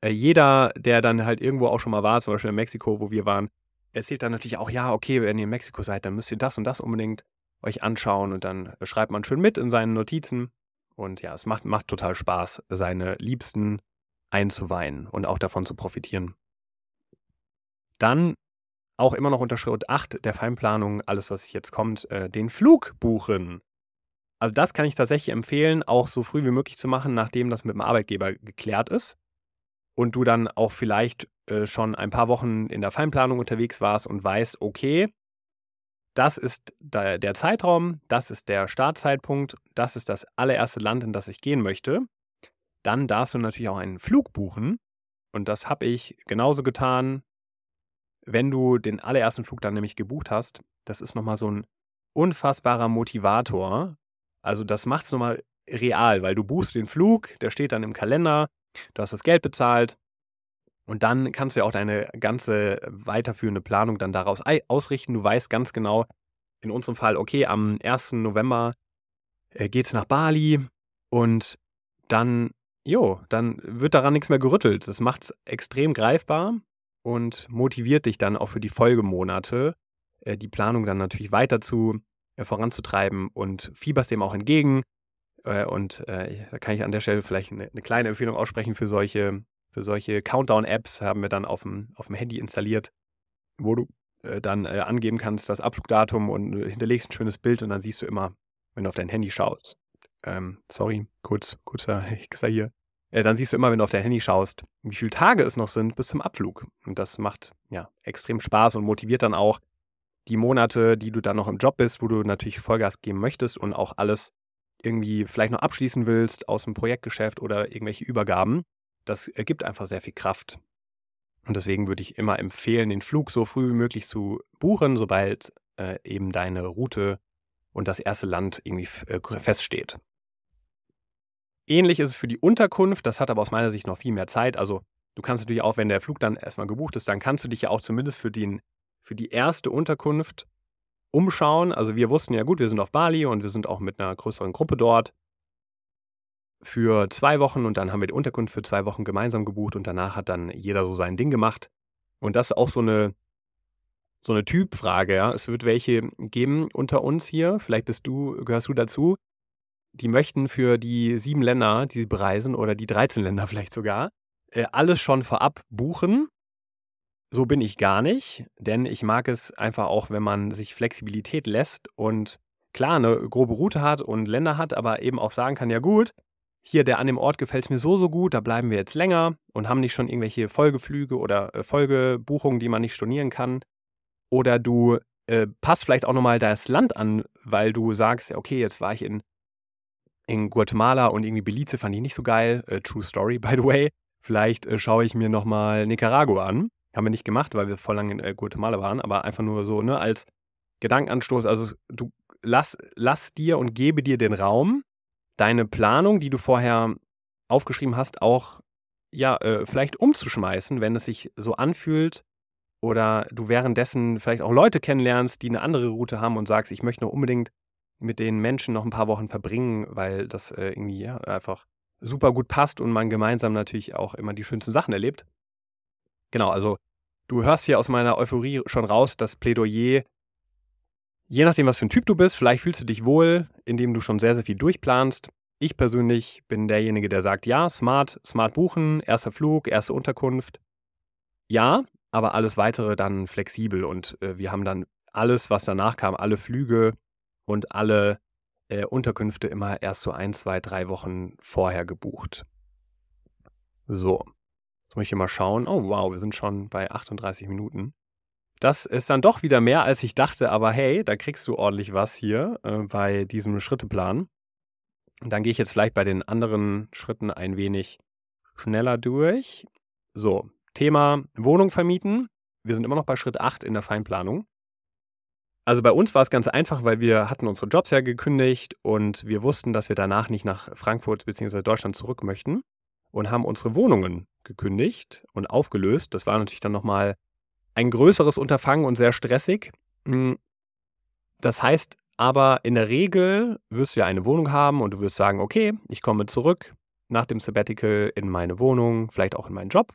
äh, jeder, der dann halt irgendwo auch schon mal war, zum Beispiel in Mexiko, wo wir waren, erzählt dann natürlich auch, ja, okay, wenn ihr in Mexiko seid, dann müsst ihr das und das unbedingt euch anschauen und dann schreibt man schön mit in seinen Notizen. Und ja, es macht, macht total Spaß, seine Liebsten einzuweihen und auch davon zu profitieren. Dann auch immer noch unter Schritt 8 der Feinplanung, alles was jetzt kommt, äh, den Flug buchen. Also das kann ich tatsächlich empfehlen, auch so früh wie möglich zu machen, nachdem das mit dem Arbeitgeber geklärt ist und du dann auch vielleicht äh, schon ein paar Wochen in der Feinplanung unterwegs warst und weißt, okay, das ist der, der Zeitraum, das ist der Startzeitpunkt, das ist das allererste Land, in das ich gehen möchte, dann darfst du natürlich auch einen Flug buchen. Und das habe ich genauso getan, wenn du den allerersten Flug dann nämlich gebucht hast. Das ist nochmal so ein unfassbarer Motivator. Also das macht es nochmal real, weil du buchst den Flug, der steht dann im Kalender, du hast das Geld bezahlt und dann kannst du ja auch deine ganze weiterführende Planung dann daraus ausrichten. Du weißt ganz genau, in unserem Fall, okay, am 1. November äh, geht es nach Bali und dann, jo, dann wird daran nichts mehr gerüttelt. Das macht es extrem greifbar und motiviert dich dann auch für die Folgemonate, äh, die Planung dann natürlich weiter zu äh, voranzutreiben und fieberst dem auch entgegen. Äh, und äh, da kann ich an der Stelle vielleicht eine, eine kleine Empfehlung aussprechen für solche für solche Countdown-Apps haben wir dann auf dem, auf dem Handy installiert, wo du äh, dann äh, angeben kannst, das Abflugdatum und hinterlegst ein schönes Bild und dann siehst du immer, wenn du auf dein Handy schaust. Ähm, sorry, kurz, kurzer <laughs> Hexer hier. Äh, dann siehst du immer, wenn du auf dein Handy schaust, wie viele Tage es noch sind bis zum Abflug. Und das macht ja extrem Spaß und motiviert dann auch die Monate, die du dann noch im Job bist, wo du natürlich Vollgas geben möchtest und auch alles irgendwie vielleicht noch abschließen willst aus dem Projektgeschäft oder irgendwelche Übergaben, das ergibt einfach sehr viel Kraft. Und deswegen würde ich immer empfehlen, den Flug so früh wie möglich zu buchen, sobald äh, eben deine Route und das erste Land irgendwie äh, feststeht. Ähnlich ist es für die Unterkunft, das hat aber aus meiner Sicht noch viel mehr Zeit. Also du kannst natürlich auch, wenn der Flug dann erstmal gebucht ist, dann kannst du dich ja auch zumindest für, den, für die erste Unterkunft umschauen. Also wir wussten ja gut, wir sind auf Bali und wir sind auch mit einer größeren Gruppe dort für zwei Wochen und dann haben wir die Unterkunft für zwei Wochen gemeinsam gebucht und danach hat dann jeder so sein Ding gemacht. Und das ist auch so eine, so eine Typfrage, ja. Es wird welche geben unter uns hier, vielleicht bist du, gehörst du dazu, die möchten für die sieben Länder, die sie bereisen, oder die 13 Länder <laughs> vielleicht sogar, äh, alles schon vorab buchen. So bin ich gar nicht, denn ich mag es einfach auch, wenn man sich Flexibilität lässt und klar eine grobe Route hat und Länder hat, aber eben auch sagen kann, ja gut, hier, der an dem Ort gefällt es mir so, so gut, da bleiben wir jetzt länger und haben nicht schon irgendwelche Folgeflüge oder äh, Folgebuchungen, die man nicht stornieren kann. Oder du äh, passt vielleicht auch nochmal das Land an, weil du sagst, ja, okay, jetzt war ich in, in Guatemala und irgendwie Belize fand ich nicht so geil. Äh, true Story, <laughs> by the way. Vielleicht äh, schaue ich mir nochmal Nicaragua an. Haben wir nicht gemacht, weil wir voll lange in äh, Guatemala waren, aber einfach nur so, ne, als Gedankenanstoß. Also du lass, lass dir und gebe dir den Raum, deine Planung, die du vorher aufgeschrieben hast, auch ja, äh, vielleicht umzuschmeißen, wenn es sich so anfühlt oder du währenddessen vielleicht auch Leute kennenlernst, die eine andere Route haben und sagst, ich möchte noch unbedingt mit den Menschen noch ein paar Wochen verbringen, weil das äh, irgendwie ja, einfach super gut passt und man gemeinsam natürlich auch immer die schönsten Sachen erlebt. Genau, also du hörst hier aus meiner Euphorie schon raus, das Plädoyer Je nachdem, was für ein Typ du bist, vielleicht fühlst du dich wohl, indem du schon sehr, sehr viel durchplanst. Ich persönlich bin derjenige, der sagt, ja, smart, smart buchen, erster Flug, erste Unterkunft. Ja, aber alles weitere dann flexibel und äh, wir haben dann alles, was danach kam, alle Flüge und alle äh, Unterkünfte immer erst so ein, zwei, drei Wochen vorher gebucht. So, muss ich hier mal schauen. Oh wow, wir sind schon bei 38 Minuten. Das ist dann doch wieder mehr, als ich dachte, aber hey, da kriegst du ordentlich was hier äh, bei diesem Schritteplan. Und dann gehe ich jetzt vielleicht bei den anderen Schritten ein wenig schneller durch. So, Thema Wohnung vermieten. Wir sind immer noch bei Schritt 8 in der Feinplanung. Also bei uns war es ganz einfach, weil wir hatten unsere Jobs ja gekündigt und wir wussten, dass wir danach nicht nach Frankfurt bzw. Deutschland zurück möchten und haben unsere Wohnungen gekündigt und aufgelöst. Das war natürlich dann nochmal ein größeres Unterfangen und sehr stressig. Hm, das heißt aber, in der Regel wirst du ja eine Wohnung haben und du wirst sagen, okay, ich komme zurück nach dem Sabbatical in meine Wohnung, vielleicht auch in meinen Job,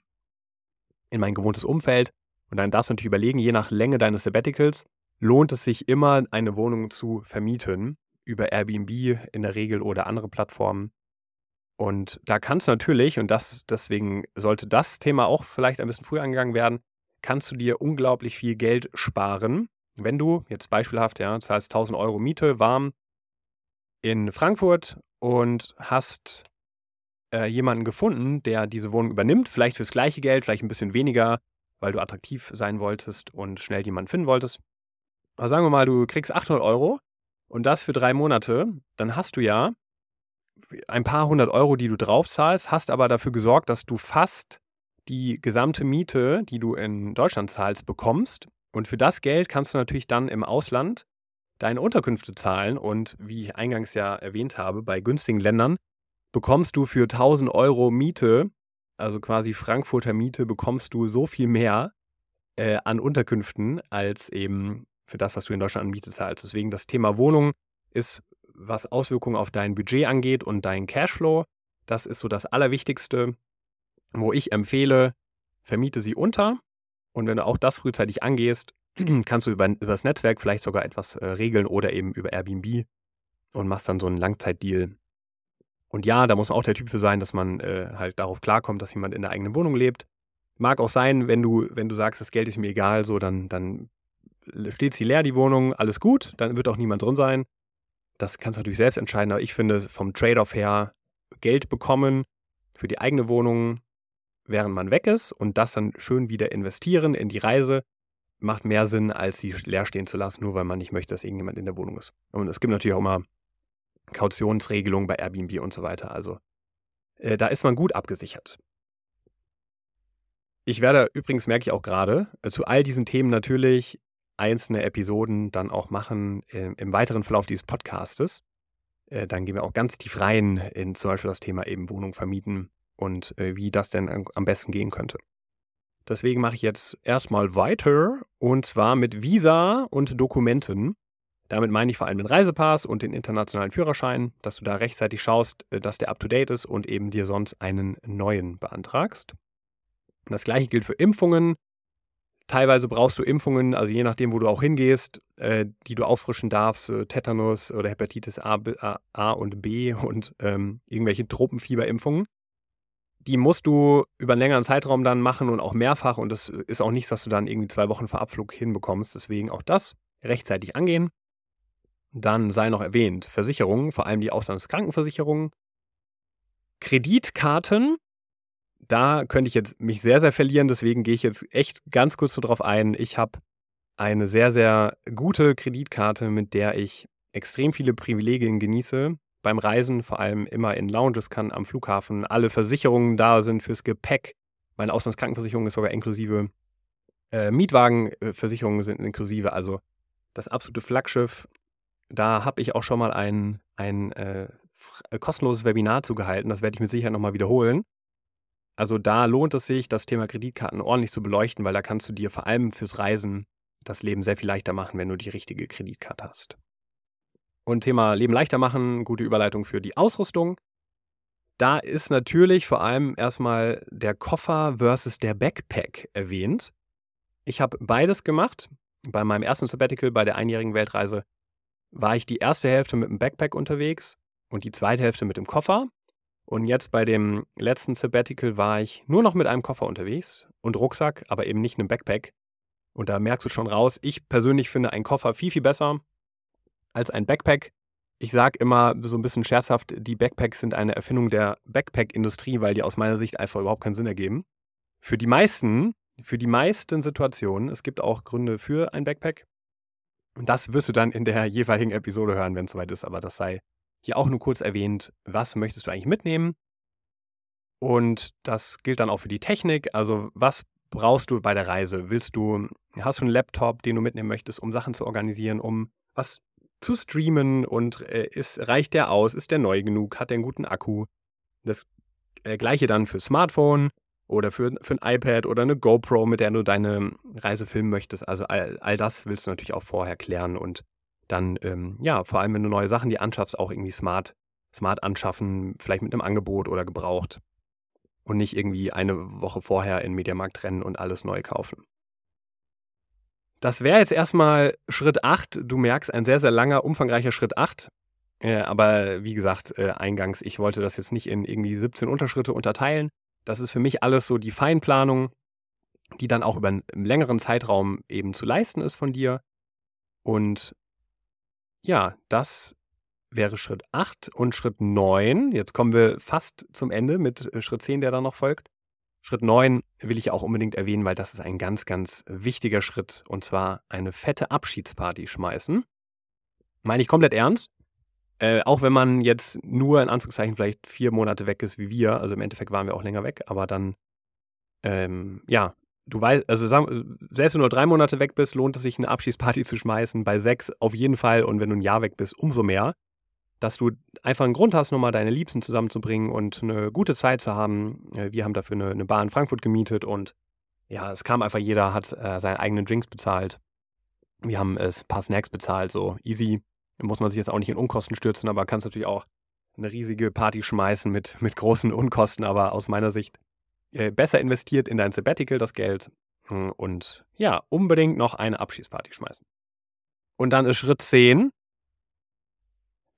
in mein gewohntes Umfeld. Und dann darfst du natürlich überlegen, je nach Länge deines Sabbaticals, lohnt es sich immer, eine Wohnung zu vermieten über Airbnb in der Regel oder andere Plattformen. Und da kannst du natürlich, und das, deswegen sollte das Thema auch vielleicht ein bisschen früher angegangen werden, kannst du dir unglaublich viel Geld sparen. Wenn du jetzt beispielhaft, ja, zahlst 1000 Euro Miete warm in Frankfurt und hast äh, jemanden gefunden, der diese Wohnung übernimmt, vielleicht fürs gleiche Geld, vielleicht ein bisschen weniger, weil du attraktiv sein wolltest und schnell jemanden finden wolltest. Aber sagen wir mal, du kriegst 800 Euro und das für drei Monate, dann hast du ja ein paar hundert Euro, die du draufzahlst, hast aber dafür gesorgt, dass du fast die gesamte Miete, die du in Deutschland zahlst, bekommst. Und für das Geld kannst du natürlich dann im Ausland deine Unterkünfte zahlen. Und wie ich eingangs ja erwähnt habe, bei günstigen Ländern bekommst du für 1000 Euro Miete, also quasi Frankfurter Miete, bekommst du so viel mehr äh, an Unterkünften als eben für das, was du in Deutschland an Miete zahlst. Deswegen das Thema Wohnung ist, was Auswirkungen auf dein Budget angeht und deinen Cashflow, das ist so das Allerwichtigste, wo ich empfehle, vermiete sie unter. Und wenn du auch das frühzeitig angehst, <clears throat> kannst du über, über das Netzwerk vielleicht sogar etwas äh, regeln oder eben über Airbnb und machst dann so einen Langzeitdeal und ja, da muss man auch der Typ für sein, dass man äh, halt darauf klarkommt, dass jemand in der eigenen Wohnung lebt. Mag auch sein, wenn du, wenn du sagst, das Geld ist mir egal, so, dann, dann steht sie leer, die Wohnung, alles gut, dann wird auch niemand drin sein. Das kannst du natürlich selbst entscheiden, aber ich finde vom Trade-off her Geld bekommen für die eigene Wohnung, während man weg ist und das dann schön wieder investieren in die Reise, macht mehr Sinn, als sie leer stehen zu lassen, nur weil man nicht möchte, dass irgendjemand in der Wohnung ist. Und es gibt natürlich auch immer Kautionsregelungen bei Airbnb und so weiter. Also äh, da ist man gut abgesichert. Ich werde übrigens, merke ich auch gerade, äh, zu all diesen Themen natürlich einzelne Episoden dann auch machen äh, im weiteren Verlauf dieses Podcastes. Äh, dann gehen wir auch ganz tief rein in zum Beispiel das Thema eben Wohnung vermieten und äh, wie das denn am besten gehen könnte. Deswegen mache ich jetzt erstmal weiter und zwar mit Visa und Dokumenten. Damit meine ich vor allem den Reisepass und den internationalen Führerschein, dass du da rechtzeitig schaust, äh, dass der up-to-date ist und eben dir sonst einen neuen beantragst. Das gleiche gilt für Impfungen. Teilweise brauchst du Impfungen, also je nachdem, wo du auch hingehst, äh, die du auffrischen darfst, äh, Tetanus oder Hepatitis A, B, A und B <laughs> und ähm, irgendwelche Tropenfieberimpfungen. Die musst du über einen längeren Zeitraum dann machen und auch mehrfach und das ist auch nichts, was du dann irgendwie zwei Wochen vor Abflug hinbekommst. Deswegen auch das rechtzeitig angehen. Dann sei noch erwähnt, Versicherungen, vor allem die Auslandskrankenversicherungen. Kreditkarten, da könnte ich jetzt mich sehr, sehr verlieren, deswegen gehe ich jetzt echt ganz kurz darauf ein. Ich habe eine sehr, sehr gute Kreditkarte, mit der ich extrem viele Privilegien genieße. Beim Reisen, vor allem immer in Lounges kann, am Flughafen, alle Versicherungen da sind fürs Gepäck. Meine Auslandskrankenversicherung ist sogar inklusive. Äh, Mietwagenversicherungen sind inklusive, also das absolute Flaggschiff da habe ich auch schon mal ein, ein äh, kostenloses Webinar zugehalten. Das werde ich mit Sicherheit nochmal wiederholen. Also da lohnt es sich, das Thema Kreditkarten ordentlich zu beleuchten, weil da kannst du dir vor allem fürs Reisen das Leben sehr viel leichter machen, wenn du die richtige Kreditkarte hast. Und Thema Leben leichter machen, gute Überleitung für die Ausrüstung. Da ist natürlich vor allem erstmal der Koffer versus der Backpack erwähnt. Ich habe beides gemacht. Bei meinem ersten Sabbatical bei der einjährigen Weltreise war ich die erste Hälfte mit dem Backpack unterwegs und die zweite Hälfte mit dem Koffer. Und jetzt bei dem letzten Sabbatical war ich nur noch mit einem Koffer unterwegs und Rucksack, aber eben nicht einem Backpack. Und da merkst du schon raus, ich persönlich finde einen Koffer viel, viel besser als ein Backpack. Ich sage immer so ein bisschen scherzhaft, die Backpacks sind eine Erfindung der Backpack-Industrie, weil die aus meiner Sicht einfach überhaupt keinen Sinn ergeben. Für die meisten, für die meisten Situationen, es gibt auch Gründe für ein Backpack, und das wirst du dann in der <laughs> jeweiligen Episode hören, wenn es soweit ist. Aber das sei hier auch nur kurz erwähnt. Was möchtest du eigentlich mitnehmen? Und das gilt dann auch für die Technik. Also, was brauchst du bei der Reise? Willst du, hast du einen Laptop, den du mitnehmen möchtest, um Sachen zu organisieren, um was zu streamen? Und äh, ist, reicht der aus? Ist der neu genug? Hat der einen guten Akku? Das äh, gleiche dann für Smartphone oder für, für ein iPad oder eine GoPro, mit der du deine Reise filmen möchtest. Also all, all das willst du natürlich auch vorher klären und dann, ähm, ja, vor allem wenn du neue Sachen die anschaffst, auch irgendwie smart, smart anschaffen, vielleicht mit einem Angebot oder gebraucht und nicht irgendwie eine Woche vorher in den Mediamarkt rennen und alles neu kaufen. Das wäre jetzt erstmal Schritt 8. Du merkst, ein sehr, sehr langer, umfangreicher Schritt 8. Äh, aber wie gesagt, äh, eingangs, ich wollte das jetzt nicht in irgendwie 17 Unterschritte unterteilen, das ist für mich alles so die Feinplanung, die dann auch über einen längeren Zeitraum eben zu leisten ist von dir. Und ja, das wäre Schritt 8 und Schritt 9. Jetzt kommen wir fast zum Ende mit äh, Schritt 10, der dann noch folgt. Schritt 9 will ich auch unbedingt erwähnen, weil das ist ein ganz, ganz wichtiger Schritt und zwar eine fette Abschiedsparty schmeißen. Meine ich komplett ernst. Äh, auch wenn man jetzt nur in Anführungszeichen vielleicht vier Monate weg ist wie wir, also im Endeffekt waren wir auch länger weg, aber dann, ähm, ja, du weißt, also sagen, selbst wenn du nur drei Monate weg bist, lohnt es sich, eine Abschiedsparty zu schmeißen. Bei sechs auf jeden Fall und wenn du ein Jahr weg bist, umso mehr dass du einfach einen Grund hast, nochmal deine Liebsten zusammenzubringen und eine gute Zeit zu haben. Äh, wir haben dafür eine, eine Bar in Frankfurt gemietet und ja, es kam einfach jeder, hat äh, seine eigenen Drinks bezahlt. Wir haben es ein paar Snacks bezahlt, so easy. Muss man sich jetzt auch nicht in Unkosten stürzen, aber kannst natürlich auch eine riesige Party schmeißen mit, mit großen Unkosten, aber aus meiner Sicht äh, besser investiert in dein Sabbatical das Geld hm, und ja, unbedingt noch eine Abschiedsparty schmeißen. Und dann ist Schritt 10,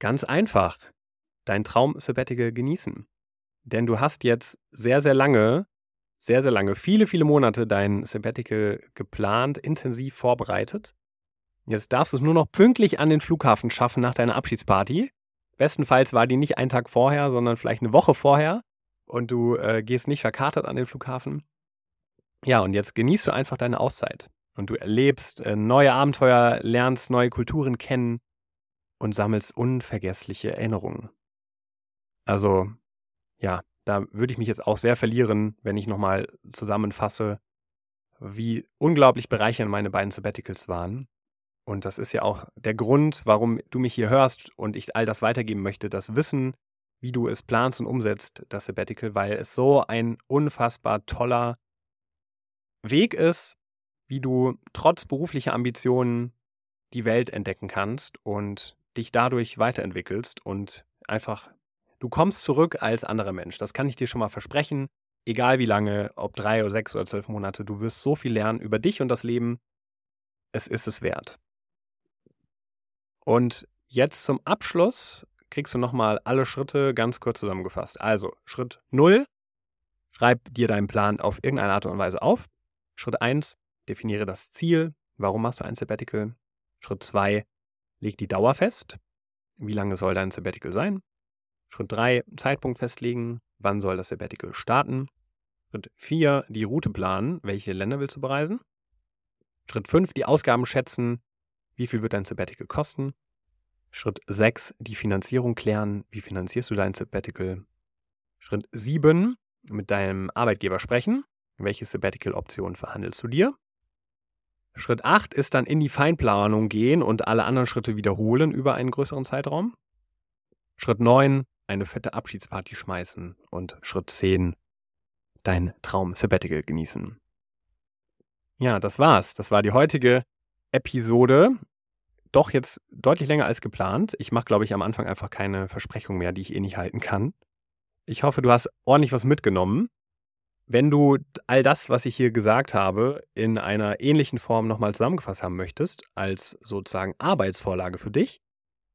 Ganz einfach. Dein Traum-Sabbatical genießen. Denn du hast jetzt sehr, sehr lange, sehr, sehr lange, viele, viele Monate dein Sabbatical geplant, intensiv vorbereitet. Jetzt darfst du es nur noch pünktlich an den Flughafen schaffen nach deiner Abschiedsparty. Bestenfalls war die nicht einen Tag vorher, sondern vielleicht eine Woche vorher. Und du äh, gehst nicht verkatert an den Flughafen. Ja, und jetzt genießt du einfach deine Auszeit. Und du erlebst äh, neue Abenteuer, lernst neue Kulturen kennen, und sammelst unvergessliche Erinnerungen. Also, ja, da würde ich mich jetzt auch sehr verlieren, wenn ich nochmal zusammenfasse, wie unglaublich bereichernd meine beiden Sabbaticals waren. Und das ist ja auch der Grund, warum du mich hier hörst und ich all das weitergeben möchte, das Wissen, wie du es planst und umsetzt, das Sabbatical, weil es so ein unfassbar toller Weg ist, wie du trotz beruflicher Ambitionen die Welt entdecken kannst und dich dadurch weiterentwickelst und einfach, du kommst zurück als anderer Mensch. Das kann ich dir schon mal versprechen. Egal wie lange, ob drei oder sechs oder zwölf Monate, du wirst so viel lernen über dich und das Leben. Es ist es wert. Und jetzt zum Abschluss kriegst du nochmal alle Schritte ganz kurz zusammengefasst. Also, Schritt 0, schreib dir deinen Plan auf irgendeine Art und Weise auf. Schritt 1, definiere das Ziel. Warum machst du ein Sabbatical? Schritt 2, Leg die Dauer fest. Wie lange soll dein Sabbatical sein? Schritt 3, Zeitpunkt festlegen. Wann soll das Sabbatical starten? Schritt 4, die Route planen. Welche Länder willst du bereisen? Schritt 5, die Ausgaben schätzen. Wie viel wird dein Sabbatical kosten? Schritt 6, die Finanzierung klären. Wie finanzierst du dein Sabbatical? Schritt 7, mit deinem Arbeitgeber sprechen. Welche Sabbatical-Option verhandelst du dir? Schritt 8 ist dann in die Feinplanung gehen und alle anderen Schritte wiederholen über einen größeren Zeitraum. Schritt 9, eine fette Abschiedsparty schmeißen. Und Schritt 10, dein Traum Sabbatical genießen. Ja, das war's. Das war die heutige Episode. Doch jetzt deutlich länger als geplant. Ich mache, glaube ich, am Anfang einfach keine Versprechung mehr, die ich eh nicht halten kann. Ich hoffe, du hast ordentlich was mitgenommen. Wenn du all das, was ich hier gesagt habe, in einer ähnlichen Form nochmal zusammengefasst haben möchtest, als sozusagen Arbeitsvorlage für dich,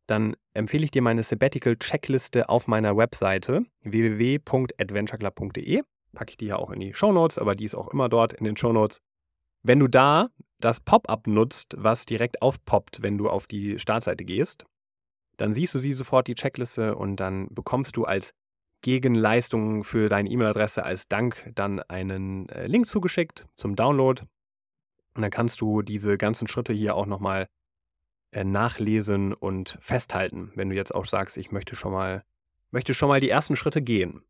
dann empfehle ich dir meine Sabbatical-Checkliste auf meiner Webseite www.adventureclub.de. Packe ich die ja auch in die Show Notes, aber die ist auch immer dort in den Show Notes. Wenn du da das Pop-up nutzt, was direkt aufpoppt, wenn du auf die Startseite gehst, dann siehst du sie sofort, die Checkliste, und dann bekommst du als Gegenleistungen für deine E-Mail-Adresse als Dank dann einen äh, Link zugeschickt zum Download. Und dann kannst du diese ganzen Schritte hier auch nochmal äh, nachlesen und festhalten, wenn du jetzt auch sagst, ich möchte schon mal, möchte schon mal die ersten Schritte gehen.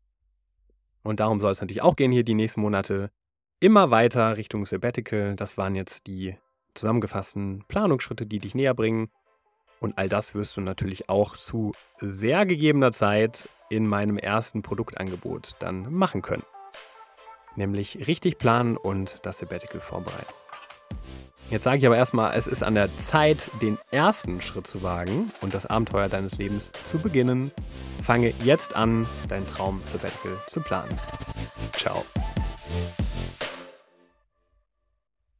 Und darum soll es natürlich auch gehen hier die nächsten Monate. Immer weiter Richtung Sabbatical. Das waren jetzt die zusammengefassten Planungsschritte, die dich näher bringen. Und all das wirst du natürlich auch zu sehr gegebener Zeit in meinem ersten Produktangebot dann machen können. Nämlich richtig planen und das Sabbatical vorbereiten. Jetzt sage ich aber erstmal, es ist an der Zeit, den ersten Schritt zu wagen und das Abenteuer deines Lebens zu beginnen. Fange jetzt an, dein Traum Sabbatical zu planen. Ciao.